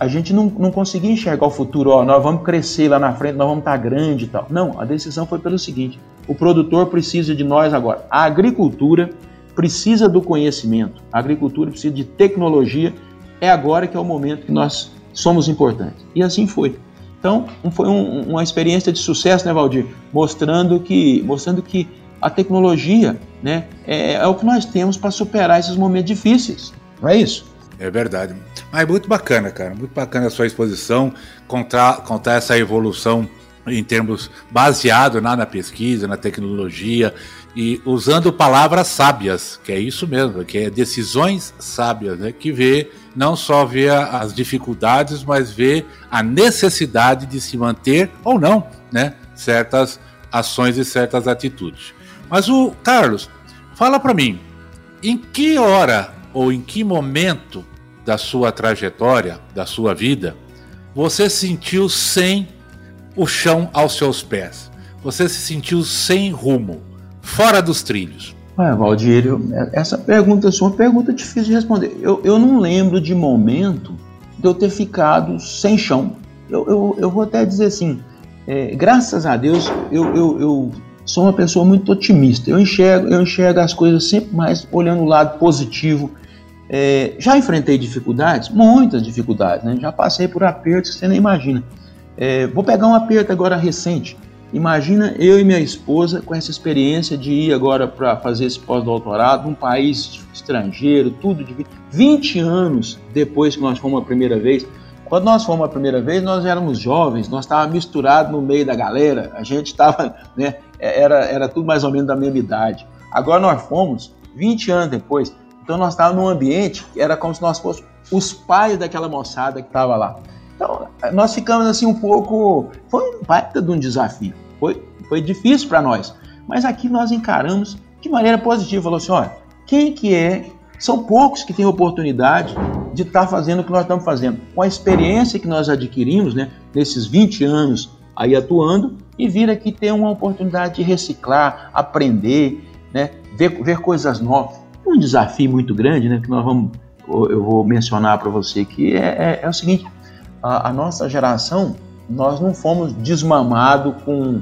a gente não, não conseguia enxergar o futuro, ó, nós vamos crescer lá na frente, nós vamos estar grande e tal. Não, a decisão foi pelo seguinte: o produtor precisa de nós agora. A agricultura precisa do conhecimento, a agricultura precisa de tecnologia. É agora que é o momento que nós somos importantes. E assim foi. Então, foi um, uma experiência de sucesso, né, Valdir? Mostrando que, mostrando que a tecnologia né, é, é o que nós temos para superar esses momentos difíceis. Não é isso? É verdade. Mas muito bacana, cara. Muito bacana a sua exposição, contar, contar essa evolução em termos baseado na, na pesquisa, na tecnologia e usando palavras sábias, que é isso mesmo, que é decisões sábias, né? Que vê não só vê as dificuldades, mas vê a necessidade de se manter ou não, né? Certas ações e certas atitudes. Mas o Carlos, fala para mim, em que hora ou em que momento da sua trajetória, da sua vida, você se sentiu sem o chão aos seus pés? Você se sentiu sem rumo, fora dos trilhos? Ué, Valdir, eu, essa pergunta é uma pergunta difícil de responder. Eu, eu não lembro de momento de eu ter ficado sem chão. Eu, eu, eu vou até dizer assim, é, graças a Deus, eu, eu, eu sou uma pessoa muito otimista. Eu enxergo, eu enxergo as coisas sempre mais olhando o lado positivo. É, já enfrentei dificuldades, muitas dificuldades, né? já passei por apertos que você nem imagina. É, vou pegar um aperto agora recente. Imagina eu e minha esposa com essa experiência de ir agora para fazer esse pós-doutorado num país estrangeiro, tudo de 20 anos depois que nós fomos a primeira vez. Quando nós fomos a primeira vez, nós éramos jovens, nós estávamos misturados no meio da galera, a gente estava, né, era, era tudo mais ou menos da mesma idade. Agora nós fomos 20 anos depois, então nós estávamos num ambiente que era como se nós fôssemos os pais daquela moçada que estava lá. Então nós ficamos assim um pouco. Foi um baita de um desafio, foi, foi difícil para nós, mas aqui nós encaramos de maneira positiva. Falou assim: olha, quem que é são poucos que têm oportunidade de estar tá fazendo o que nós estamos fazendo. Com a experiência que nós adquirimos, né, nesses 20 anos aí atuando, e vir aqui ter uma oportunidade de reciclar, aprender, né, ver, ver coisas novas. Um desafio muito grande, né, que nós vamos, eu vou mencionar para você aqui, é, é, é, o seguinte, a, a, nossa geração, nós não fomos desmamados com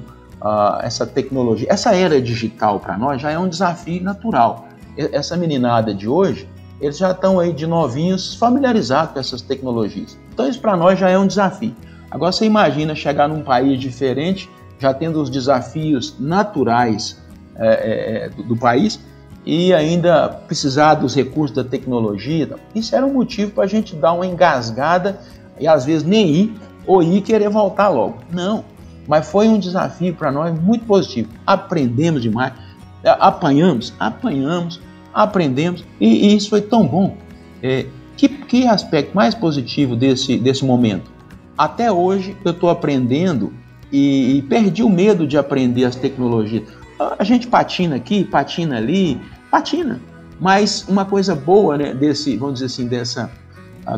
essa tecnologia. Essa era digital para nós já é um desafio natural essa meninada de hoje, eles já estão aí de novinhos familiarizados com essas tecnologias. Então isso para nós já é um desafio. Agora você imagina chegar num país diferente, já tendo os desafios naturais é, é, é do, do, país e ainda precisar dos recursos da tecnologia. Isso era um motivo para a gente dar uma engasgada e às vezes nem ir ou ir querer voltar logo. Não, mas foi um desafio para nós muito positivo. Aprendemos demais, apanhamos, apanhamos, aprendemos e, e isso foi tão bom. É, que, que aspecto mais positivo desse, desse momento? Até hoje eu estou aprendendo e, e, perdi o medo de aprender as tecnologias. A gente patina aqui, patina ali, patina. Mas uma coisa boa né, desse, vamos dizer assim, dessa,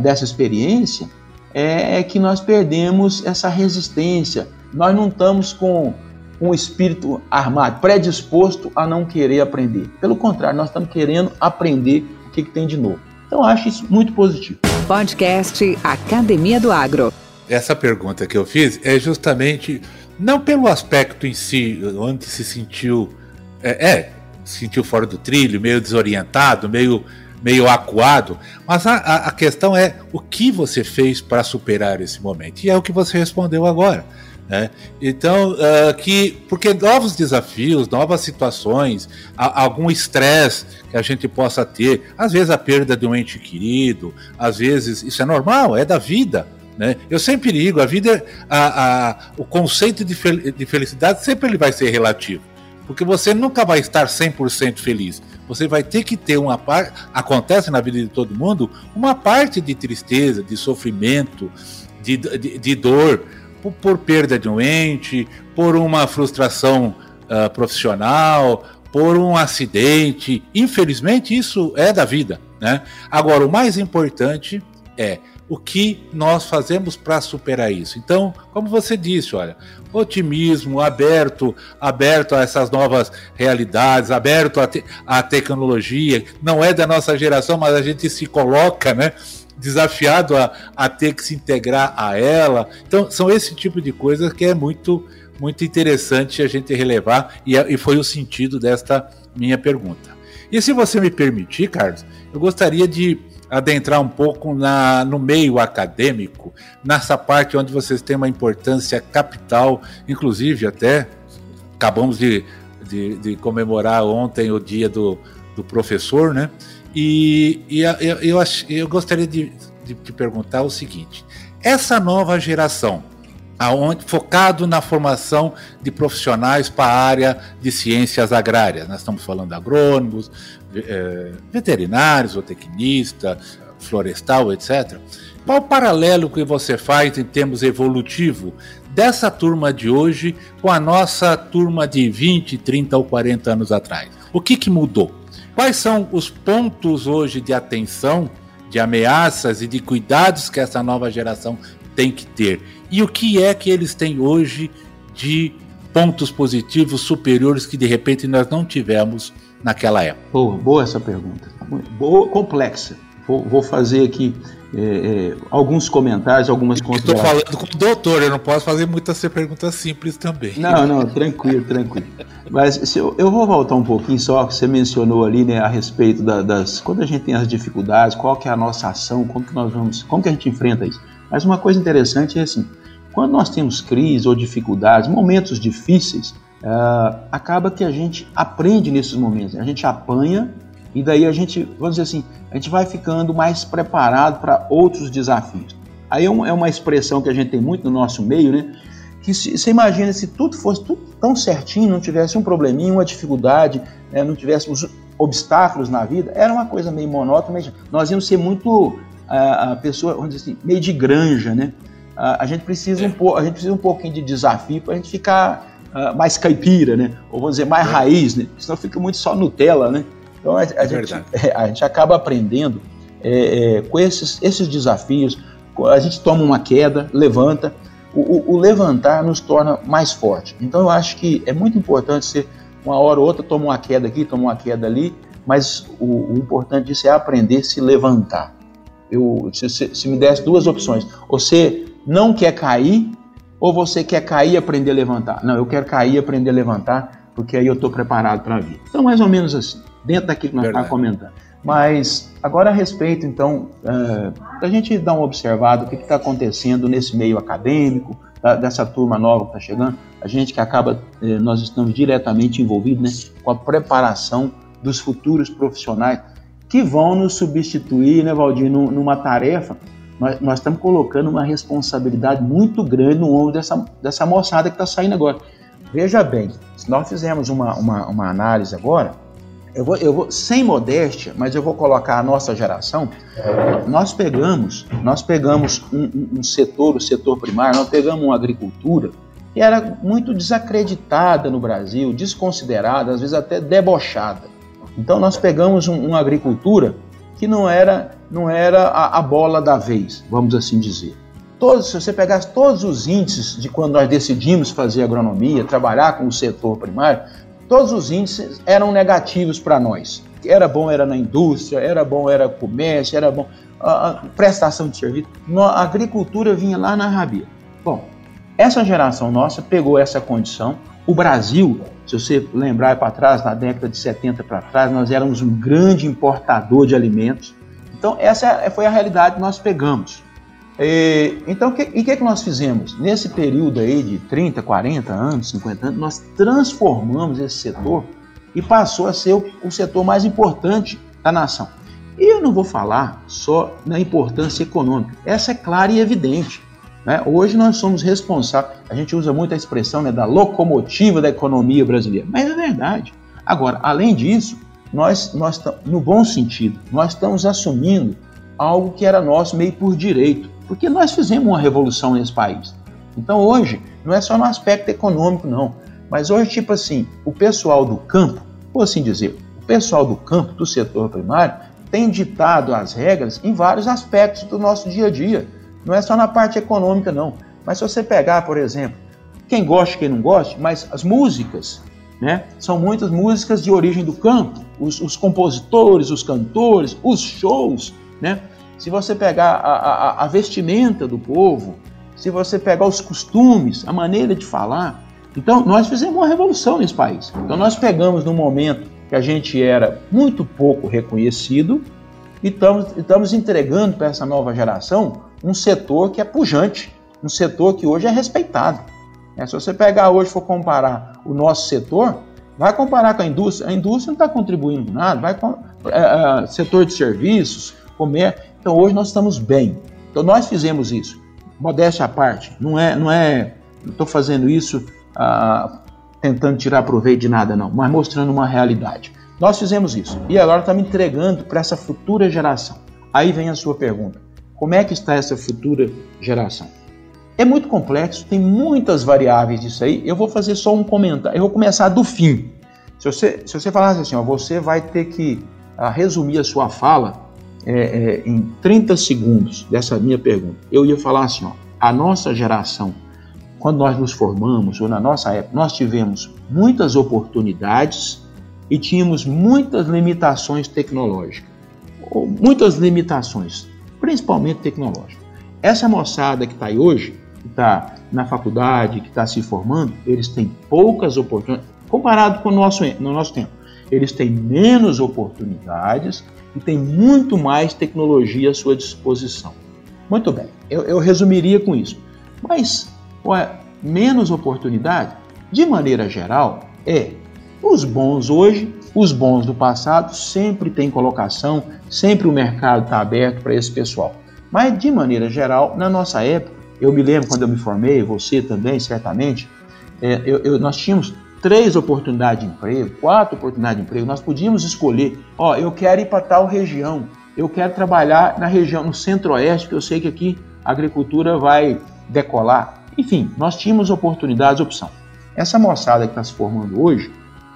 dessa experiência é, é que nós perdemos essa resistência. Nós não estamos com um espírito armado, predisposto a não querer aprender. Pelo contrário, nós estamos querendo aprender o que, que tem de novo. Então, acho isso muito positivo. Podcast Academia do Agro. Essa pergunta que eu fiz é justamente Não pelo aspecto em si, onde se sentiu. É, é se sentiu fora do trilho, meio desorientado, meio, meio acuado, mas a, a questão é o que você fez para superar esse momento. E é o que você respondeu agora. Né? Então, uh, que porque novos desafios, novas situações, a, algum estresse que a gente possa ter, às vezes a perda de um ente querido, às vezes isso é normal, é da vida. Né? Eu sempre digo, a vida, a, a, o conceito de, fel, de felicidade sempre ele vai ser relativo, porque você nunca vai estar 100% feliz. Você vai ter que ter uma parte, acontece na vida de todo mundo, uma parte de tristeza, de sofrimento, de, de, de dor, por, por, perda de um ente, por uma frustração uh, profissional, por um acidente. Infelizmente, isso é da vida. Né? Agora, o mais importante é o que nós fazemos para superar isso. Então, como você disse, olha, otimismo, aberto, aberto a essas novas realidades, aberto à te tecnologia, não é da nossa geração, mas a gente se coloca, né? Desafiado a, a ter que se integrar a ela. Então, são esse tipo de coisas que é muito, muito interessante a gente relevar, e, é, e foi o sentido desta minha pergunta. E se você me permitir, Carlos, eu gostaria de adentrar um pouco na, no meio acadêmico, nessa parte onde vocês têm uma importância capital, inclusive até acabamos de, de, de comemorar ontem o dia do, do professor, né? E, e eu, eu, eu gostaria de, de te perguntar o seguinte: essa nova geração, aonde, focado na formação de profissionais para a área de ciências agrárias. Nós estamos falando de agrônomos, é, veterinários, zootecnista, florestal, etc. Qual o paralelo que você faz em termos evolutivo dessa turma de hoje com a nossa turma de 20, 30 ou 40 anos atrás? O que, que mudou? Quais são os pontos hoje de atenção, de ameaças e de cuidados que essa nova geração tem que ter? E o que é que eles têm hoje de pontos positivos superiores que de repente nós não tivemos naquela época? Boa, boa essa pergunta. Boa, complexa. Vou, vou fazer aqui é, é, alguns comentários, algumas considerações. Estou falando com o doutor, eu não posso fazer muitas perguntas simples também. Não, não, tranquilo, tranquilo. Mas eu, eu, vou voltar um pouquinho só, que você mencionou ali, né, a respeito da, das. Quando a gente tem as dificuldades, qual que é a nossa ação, como que nós vamos. Como que a gente enfrenta isso? Mas uma coisa interessante é assim, quando nós temos crise ou dificuldades, momentos difíceis, uh, acaba que a gente aprende nesses momentos. A gente apanha e daí a gente, vamos dizer assim, a gente vai ficando mais preparado para outros desafios. Aí é, é uma expressão que a gente tem muito no nosso meio, né? Que se, você imagina se tudo fosse tudo tão certinho, não tivesse um probleminha, uma dificuldade, né, não tivéssemos obstáculos na vida, era uma coisa meio monótona, nós íamos ser muito a, a pessoa, vamos dizer assim, meio de granja, né? A, a gente precisa um pouco, a gente precisa um pouquinho de desafio para a gente ficar uh, mais caipira, né? Ou vamos dizer mais é. raiz, né? Senão fica muito só Nutella, né? Então a, a é gente, é, a gente acaba aprendendo é, é, com esses, esses desafios. A gente toma uma queda, levanta. O, o, o, levantar nos torna mais forte. Então eu acho que é muito importante ser uma hora ou outra toma uma queda aqui, toma uma queda ali, mas o, o importante disso é aprender a se levantar. Eu, se, se, me desse duas opções, você não quer cair ou você quer cair e aprender a levantar? Não, eu quero cair e aprender a levantar, porque aí eu estou preparado para a vida. Então, mais ou menos assim, dentro daquilo que nós estamos comentando. Mas agora a respeito, então, uh, da gente dar uma observada o que está acontecendo nesse meio acadêmico, da, dessa turma nova que está chegando, a gente que acaba, eh, nós estamos diretamente envolvidos né, com a preparação dos futuros profissionais que vão nos substituir, né, Valdir, numa tarefa. Nós, nós estamos colocando uma responsabilidade muito grande no ombro dessa, dessa moçada que está saindo agora. Veja bem, se nós fizermos uma, uma, uma análise agora, eu vou, eu vou, sem modéstia, mas eu vou colocar a nossa geração. Nós pegamos, nós pegamos um, um, setor, o setor primário, nós pegamos uma agricultura que era muito desacreditada no Brasil, desconsiderada, às vezes até debochada. Então nós pegamos um, uma agricultura que não era, não era a, a, bola da vez, vamos assim dizer. Todos, se você pegasse todos os índices de quando nós decidimos fazer agronomia, trabalhar com o setor primário, todos os índices eram negativos para nós. Era bom era na indústria, era bom era comércio, era bom a, prestação de serviço. A agricultura vinha lá na rabia. Bom, Essa geração nossa pegou essa condição. O Brasil, se você lembrar para trás, na década de 70 para trás, nós éramos um grande importador de alimentos. Então, essa é, foi a realidade que nós pegamos. E, então, que, e o que, que nós fizemos? Nesse período aí de 30, 40 anos, 50 anos, nós transformamos esse setor e passou a ser o, o setor mais importante da nação. E eu não vou falar só na importância econômica, essa é clara e evidente. Né? Hoje nós somos responsáveis, a gente usa muito a expressão né, da locomotiva da economia brasileira, mas é verdade. Agora, além disso, nós, nós no bom sentido, nós estamos assumindo algo que era nosso meio por direito, porque nós fizemos uma revolução nesse país. Então hoje, não é só no aspecto econômico, não, mas hoje, tipo assim, o pessoal do campo, por assim dizer, o pessoal do campo, do setor primário, tem ditado as regras em vários aspectos do nosso dia a dia. Não é só na parte econômica, não. Mas se você pegar, por exemplo, quem gosta e quem não gosta, mas as músicas, né? São muitas músicas de origem do campo. Os, os compositores, os cantores, os shows, né? Se você pegar a, a, a vestimenta do povo, se você pegar os costumes, a maneira de falar, então nós fizemos uma revolução nesse país. Então nós pegamos no momento que a gente era muito pouco reconhecido e estamos, estamos entregando para essa nova geração um setor que é pujante, um setor que hoje é respeitado. É, se você pegar hoje for comparar o nosso setor, vai comparar com a indústria, a indústria não está contribuindo nada, vai com é, é, setor de serviços, comércio. Então hoje nós estamos bem. Então nós fizemos isso. Modéstia à parte, não é, não é, estou fazendo isso ah, tentando tirar proveito de nada, não, mas mostrando uma realidade. Nós fizemos isso e agora estamos entregando para essa futura geração. Aí vem a sua pergunta: como é que está essa futura geração? É muito complexo, tem muitas variáveis disso aí. Eu vou fazer só um comentário. Eu vou começar do fim. Se você, se você falasse assim, ó, você vai ter que ah, resumir a sua fala é, é, em 30 segundos dessa minha pergunta. Eu ia falar assim, ó, a nossa geração quando nós nos formamos, ou na nossa época, nós tivemos muitas oportunidades e tínhamos muitas limitações tecnológicas. Ou muitas limitações, principalmente tecnológicas. Essa moçada que está aí hoje, que está na faculdade, que está se formando, eles têm poucas oportunidades, comparado com o nosso, no nosso tempo. Eles têm menos oportunidades e têm muito mais tecnologia à sua disposição. Muito bem, eu, eu resumiria com isso. Mas é menos oportunidade? De maneira geral, é. Os bons hoje, os bons do passado, sempre tem colocação, sempre o mercado está aberto para esse pessoal. Mas, de maneira geral, na nossa época, eu me lembro quando eu me formei, você também, certamente, é, eu, eu, nós tínhamos três oportunidades de emprego, quatro oportunidades de emprego, nós podíamos escolher, ó, eu quero ir para tal região, eu quero trabalhar na região, no centro-oeste, que eu sei que aqui a agricultura vai decolar. Enfim, nós tínhamos oportunidades, opção. Essa moçada que está se formando hoje,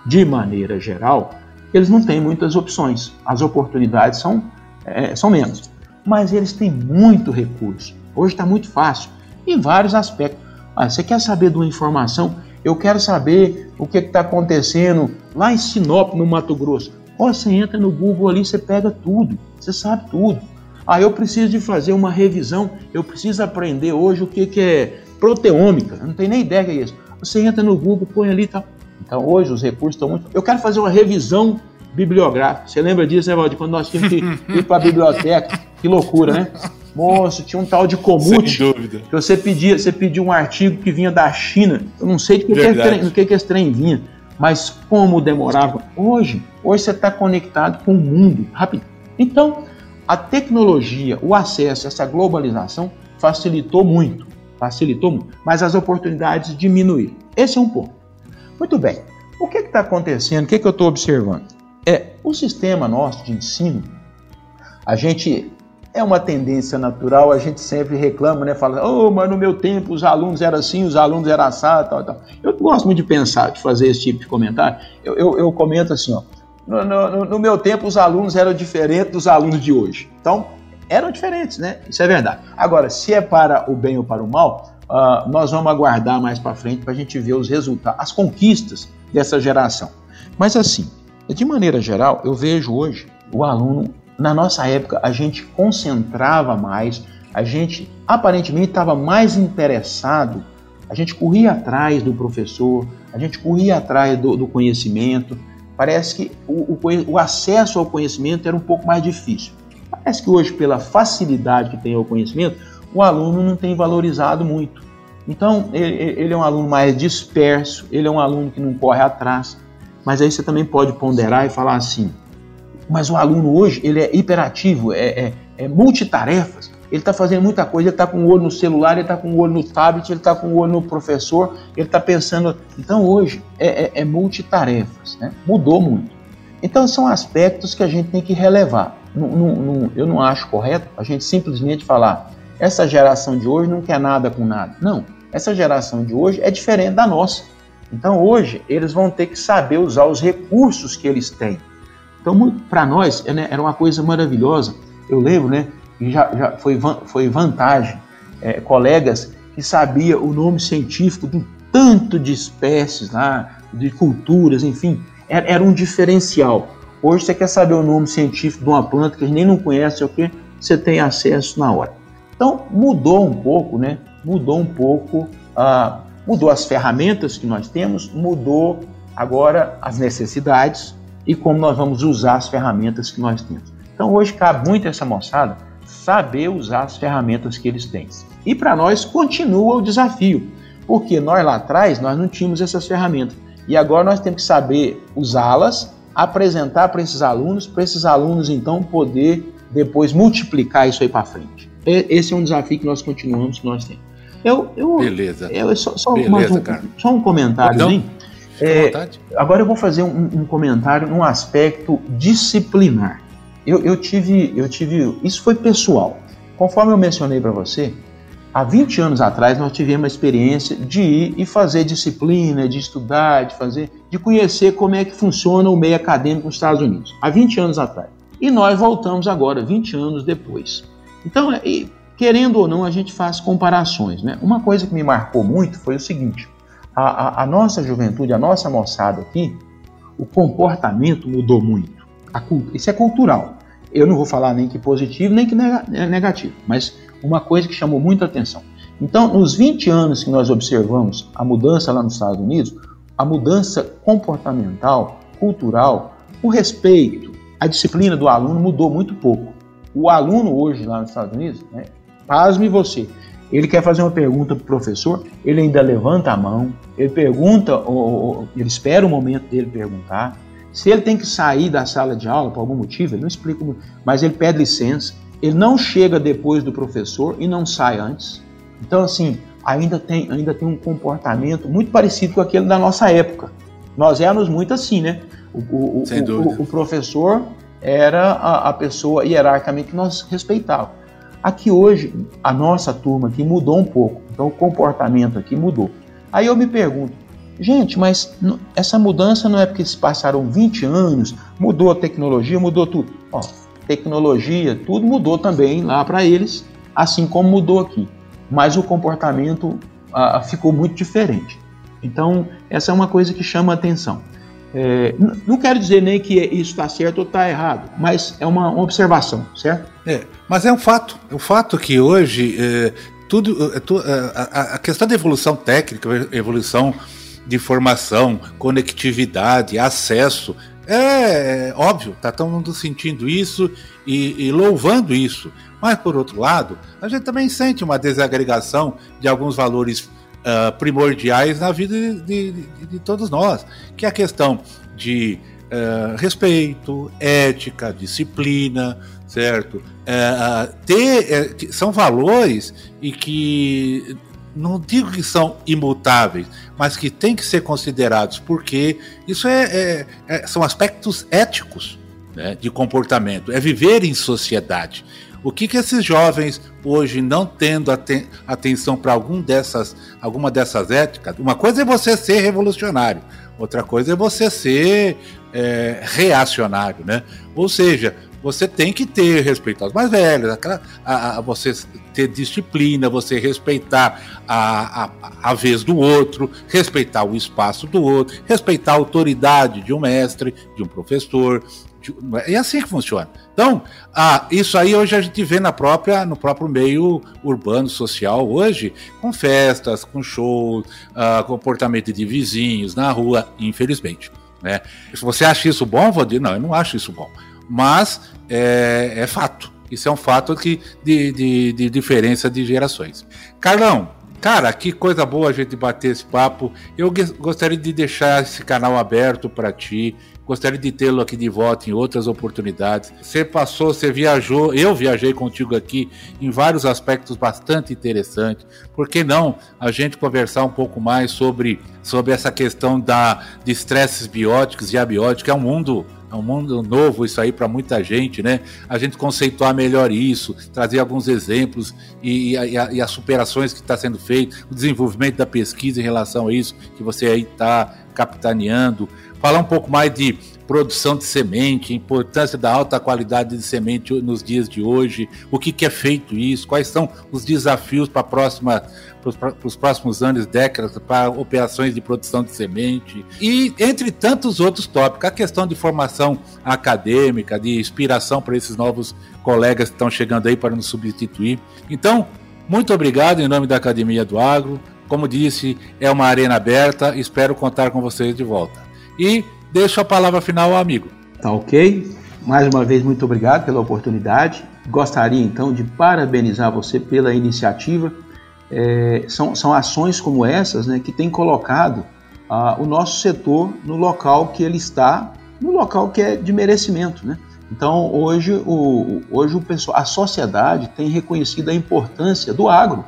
de maneira geral, eles não têm muitas opções. As oportunidades são, é, são menos. Mas eles têm muito recurso. Hoje está muito fácil, em vários aspectos. Ah, você quer saber de uma informação? Eu quero saber o que está acontecendo lá em Sinop, no Mato Grosso. Ó, você entra no Google ali, você pega tudo, você sabe tudo. Ah, eu preciso de fazer uma revisão, eu preciso aprender hoje o que, que é proteômica, eu não tenho nem ideia que é isso. Você entra no Google, põe ali tá. Então hoje os recursos estão muito. Eu quero fazer uma revisão bibliográfica. Você lembra disso, né, Valdir? Quando nós tínhamos que ir para a biblioteca. Que loucura, né? Moço, tinha um tal de Comute. Sem dúvida. Que você pedia, você pedia um artigo que vinha da China. Eu não sei de que, que, trem, que, que esse trem vinha, mas como demorava. Hoje, hoje você está conectado com o mundo rápido. Então, a tecnologia, o acesso, essa globalização facilitou muito facilitou muito, mas as oportunidades diminuíram. Esse é um ponto. Muito bem. O que está acontecendo? O que, que eu estou observando? É o sistema nosso de ensino. A gente é uma tendência natural, a gente sempre reclama, né? Fala, oh, mas no meu tempo os alunos eram assim, os alunos eram assado, tal, tal. Eu gosto muito de pensar, de fazer esse tipo de comentário. Eu, eu, eu comento assim, ó. No, no, no, meu tempo os alunos eram diferentes dos alunos de hoje. Então, eram diferentes, né? Isso é verdade. Agora, se é para o bem ou para o mal, uh, nós vamos aguardar mais para frente para a gente ver os resultados, as conquistas dessa geração. Mas assim, de maneira geral, eu vejo hoje o aluno, na nossa época, a gente concentrava mais, a gente aparentemente estava mais interessado A gente corria atrás do professor, a gente corria atrás do, do conhecimento. Parece que o, o, o, acesso ao conhecimento era um pouco mais difícil. Parece que hoje, pela facilidade que tem ao conhecimento, o aluno não tem valorizado muito. Então, ele, ele é um aluno mais disperso, ele é um aluno que não corre atrás. Mas aí você também pode ponderar e falar assim: mas o aluno hoje ele é hiperativo, é, é, é multitarefas. Ele está fazendo muita coisa, ele está com o olho no celular, ele está com o olho no tablet, ele está com o olho no professor, ele está pensando. Então hoje é, é, é multitarefas, né? mudou muito. Então são aspectos que a gente tem que relevar. Não, não, não, eu não acho correto a gente simplesmente falar essa geração de hoje não quer nada com nada. Não, essa geração de hoje é diferente da nossa. Então hoje eles vão ter que saber usar os recursos que eles têm. Então para nós né, era uma coisa maravilhosa. Eu lembro, né? já, já foi, foi vantagem. É, colegas que sabia o nome científico de tanto de espécies lá, de culturas, enfim, era, era, um diferencial. Hoje você quer saber o nome científico de uma planta que a gente nem não conhece, é o que você tem acesso na hora. Então mudou um pouco, né? Mudou um pouco, ah, mudou as ferramentas que nós temos, mudou agora as necessidades e como nós vamos usar as ferramentas que nós temos. Então hoje cabe muito essa moçada saber usar as ferramentas que eles têm. E para nós continua o desafio, porque nós lá atrás nós não tínhamos essas ferramentas. E agora nós temos que saber usá-las, apresentar para esses alunos, para esses alunos então poder depois multiplicar isso aí para frente. Esse é um desafio que nós continuamos, que nós temos. Eu, eu, Beleza. Eu, só, só, Beleza, um, só um comentário. Então, é, agora eu vou fazer um, um comentário num aspecto disciplinar eu, eu, tive, eu tive. Isso foi pessoal. Conforme eu mencionei para você, há 20 anos atrás nós tivemos a experiência de ir e fazer disciplina, de estudar, de fazer, de conhecer como é que funciona o meio acadêmico nos Estados Unidos. Há 20 anos atrás. E nós voltamos agora, 20 anos depois. Então, é, querendo ou não, a gente faz comparações. Né? Uma coisa que me marcou muito foi o seguinte: a, a, a nossa juventude, a nossa moçada aqui, o comportamento mudou muito. Isso é cultural. Eu não vou falar nem que positivo nem que é negativo, mas uma coisa que chamou muita atenção. Então, nos 20 anos que nós observamos a mudança lá nos Estados Unidos, a mudança comportamental, cultural, o respeito, a disciplina do aluno mudou muito pouco. O aluno hoje lá nos Estados Unidos, né, pasme você, ele quer fazer uma pergunta para o professor, ele ainda levanta a mão, ele pergunta, ou, ou, ele espera o momento dele perguntar, se ele tem que sair da sala de aula por algum motivo, ele não explica, mas ele pede licença, ele não chega depois do professor e não sai antes. Então, assim, ainda tem, ainda tem um comportamento muito parecido com aquele da nossa época. Nós éramos muito assim, né? O, o, o, o professor era a, a, pessoa hierarquicamente que nós respeitávamos. Aqui hoje, a nossa turma aqui mudou um pouco, então o comportamento aqui mudou. Aí eu me pergunto, Gente, mas essa mudança não é porque se passaram 20 anos, mudou a tecnologia, mudou tudo. Ó, tecnologia, tudo mudou também lá para eles, assim como mudou aqui. Mas o comportamento ah, ficou muito diferente. Então, essa é uma coisa que chama atenção. É, não quero dizer nem que isso está certo ou está errado, mas é uma observação, certo? É, mas é um fato. É um fato que hoje é, tudo, é, é, a, a, questão da evolução técnica, evolução de formação, conectividade, acesso. É, é óbvio, está todo mundo sentindo isso e, e, louvando isso. Mas, por outro lado, a gente também sente uma desagregação de alguns valores uh, primordiais na vida de, de, de, todos nós, que é a questão de uh, respeito, ética, disciplina, certo? Uh, ter, são valores e que não digo que são imutáveis, mas que têm que ser considerados, porque isso é, é, é são aspectos éticos né, de comportamento, é viver em sociedade. O que, que esses jovens hoje não tendo aten atenção para algum dessas, alguma dessas éticas? Uma coisa é você ser revolucionário, outra coisa é você ser é, reacionário, né? Ou seja, você tem que ter respeito aos mais velhos, aquela, a, a, você ter disciplina, você respeitar a, a, a vez do outro, respeitar o espaço do outro, respeitar a autoridade de um mestre, de um professor, É assim que funciona. Então, ah, isso aí hoje a gente vê na própria, no próprio meio urbano, social, hoje, com festas, com shows, ah, comportamento de vizinhos na rua, infelizmente. Né? Se você acha isso bom, Valdir, não, eu não acho isso bom. Mas é, é fato. Isso é um fato que, de, de, de diferença de gerações. Carlão, Cara, que coisa boa a gente bater esse papo. Eu gostaria de deixar esse canal aberto para ti. Gostaria de tê-lo aqui de volta em outras oportunidades. Você passou, você viajou, eu viajei contigo aqui em vários aspectos bastante interessantes. Por que não a gente conversar um pouco mais sobre, sobre essa questão da, de estresses bióticos e abióticos? É um mundo é um mundo novo isso aí para muita gente, né? A gente conceituar melhor isso, trazer alguns exemplos e, e, e as superações que está sendo feito, o desenvolvimento da pesquisa em relação a isso que você aí está capitaneando, falar um pouco mais de produção de semente, importância da alta qualidade de semente nos dias de hoje, o que, que é feito isso, quais são os desafios para próxima para os próximos anos, décadas, para operações de produção de semente e entre tantos outros tópicos, a questão de formação acadêmica, de inspiração para esses novos colegas que estão chegando aí para nos substituir. Então, muito obrigado em nome da Academia do Agro. Como disse, é uma arena aberta, espero contar com vocês de volta. E deixo a palavra final ao amigo. Tá ok? Mais uma vez, muito obrigado pela oportunidade. Gostaria então de parabenizar você pela iniciativa. É, são, são ações como essas né, que têm colocado ah, o nosso setor no local que ele está, no local que é de merecimento. Né? Então, hoje, o, hoje o pessoal, a sociedade tem reconhecido a importância do agro,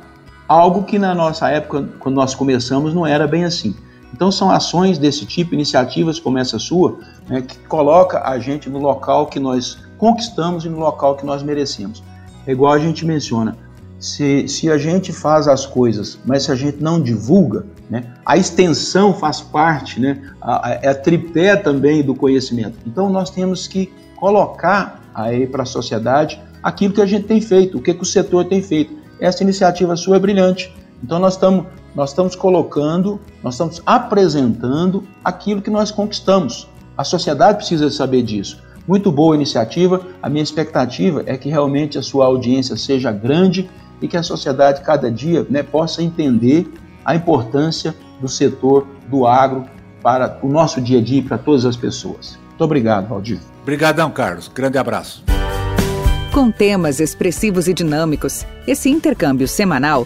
algo que na nossa época, quando nós começamos, não era bem assim. Então são ações desse tipo, iniciativas como essa sua, né, que coloca a gente no local que nós conquistamos e no local que nós merecemos. É igual a gente menciona, se, se a gente faz as coisas, mas se a gente não divulga, né, a extensão faz parte, né, a, a, é a tripé também do conhecimento. Então nós temos que colocar aí para a sociedade aquilo que a gente tem feito, o que, que o setor tem feito. Essa iniciativa sua é brilhante. Então nós estamos nós estamos colocando, nós estamos apresentando aquilo que nós conquistamos. A sociedade precisa saber disso. Muito boa iniciativa. A minha expectativa é que realmente a sua audiência seja grande e que a sociedade cada dia né, possa entender a importância do setor do agro para o nosso dia a dia e para todas as pessoas. Muito obrigado, Valdir. Obrigadão, Carlos. Grande abraço. Com temas expressivos e dinâmicos, esse intercâmbio semanal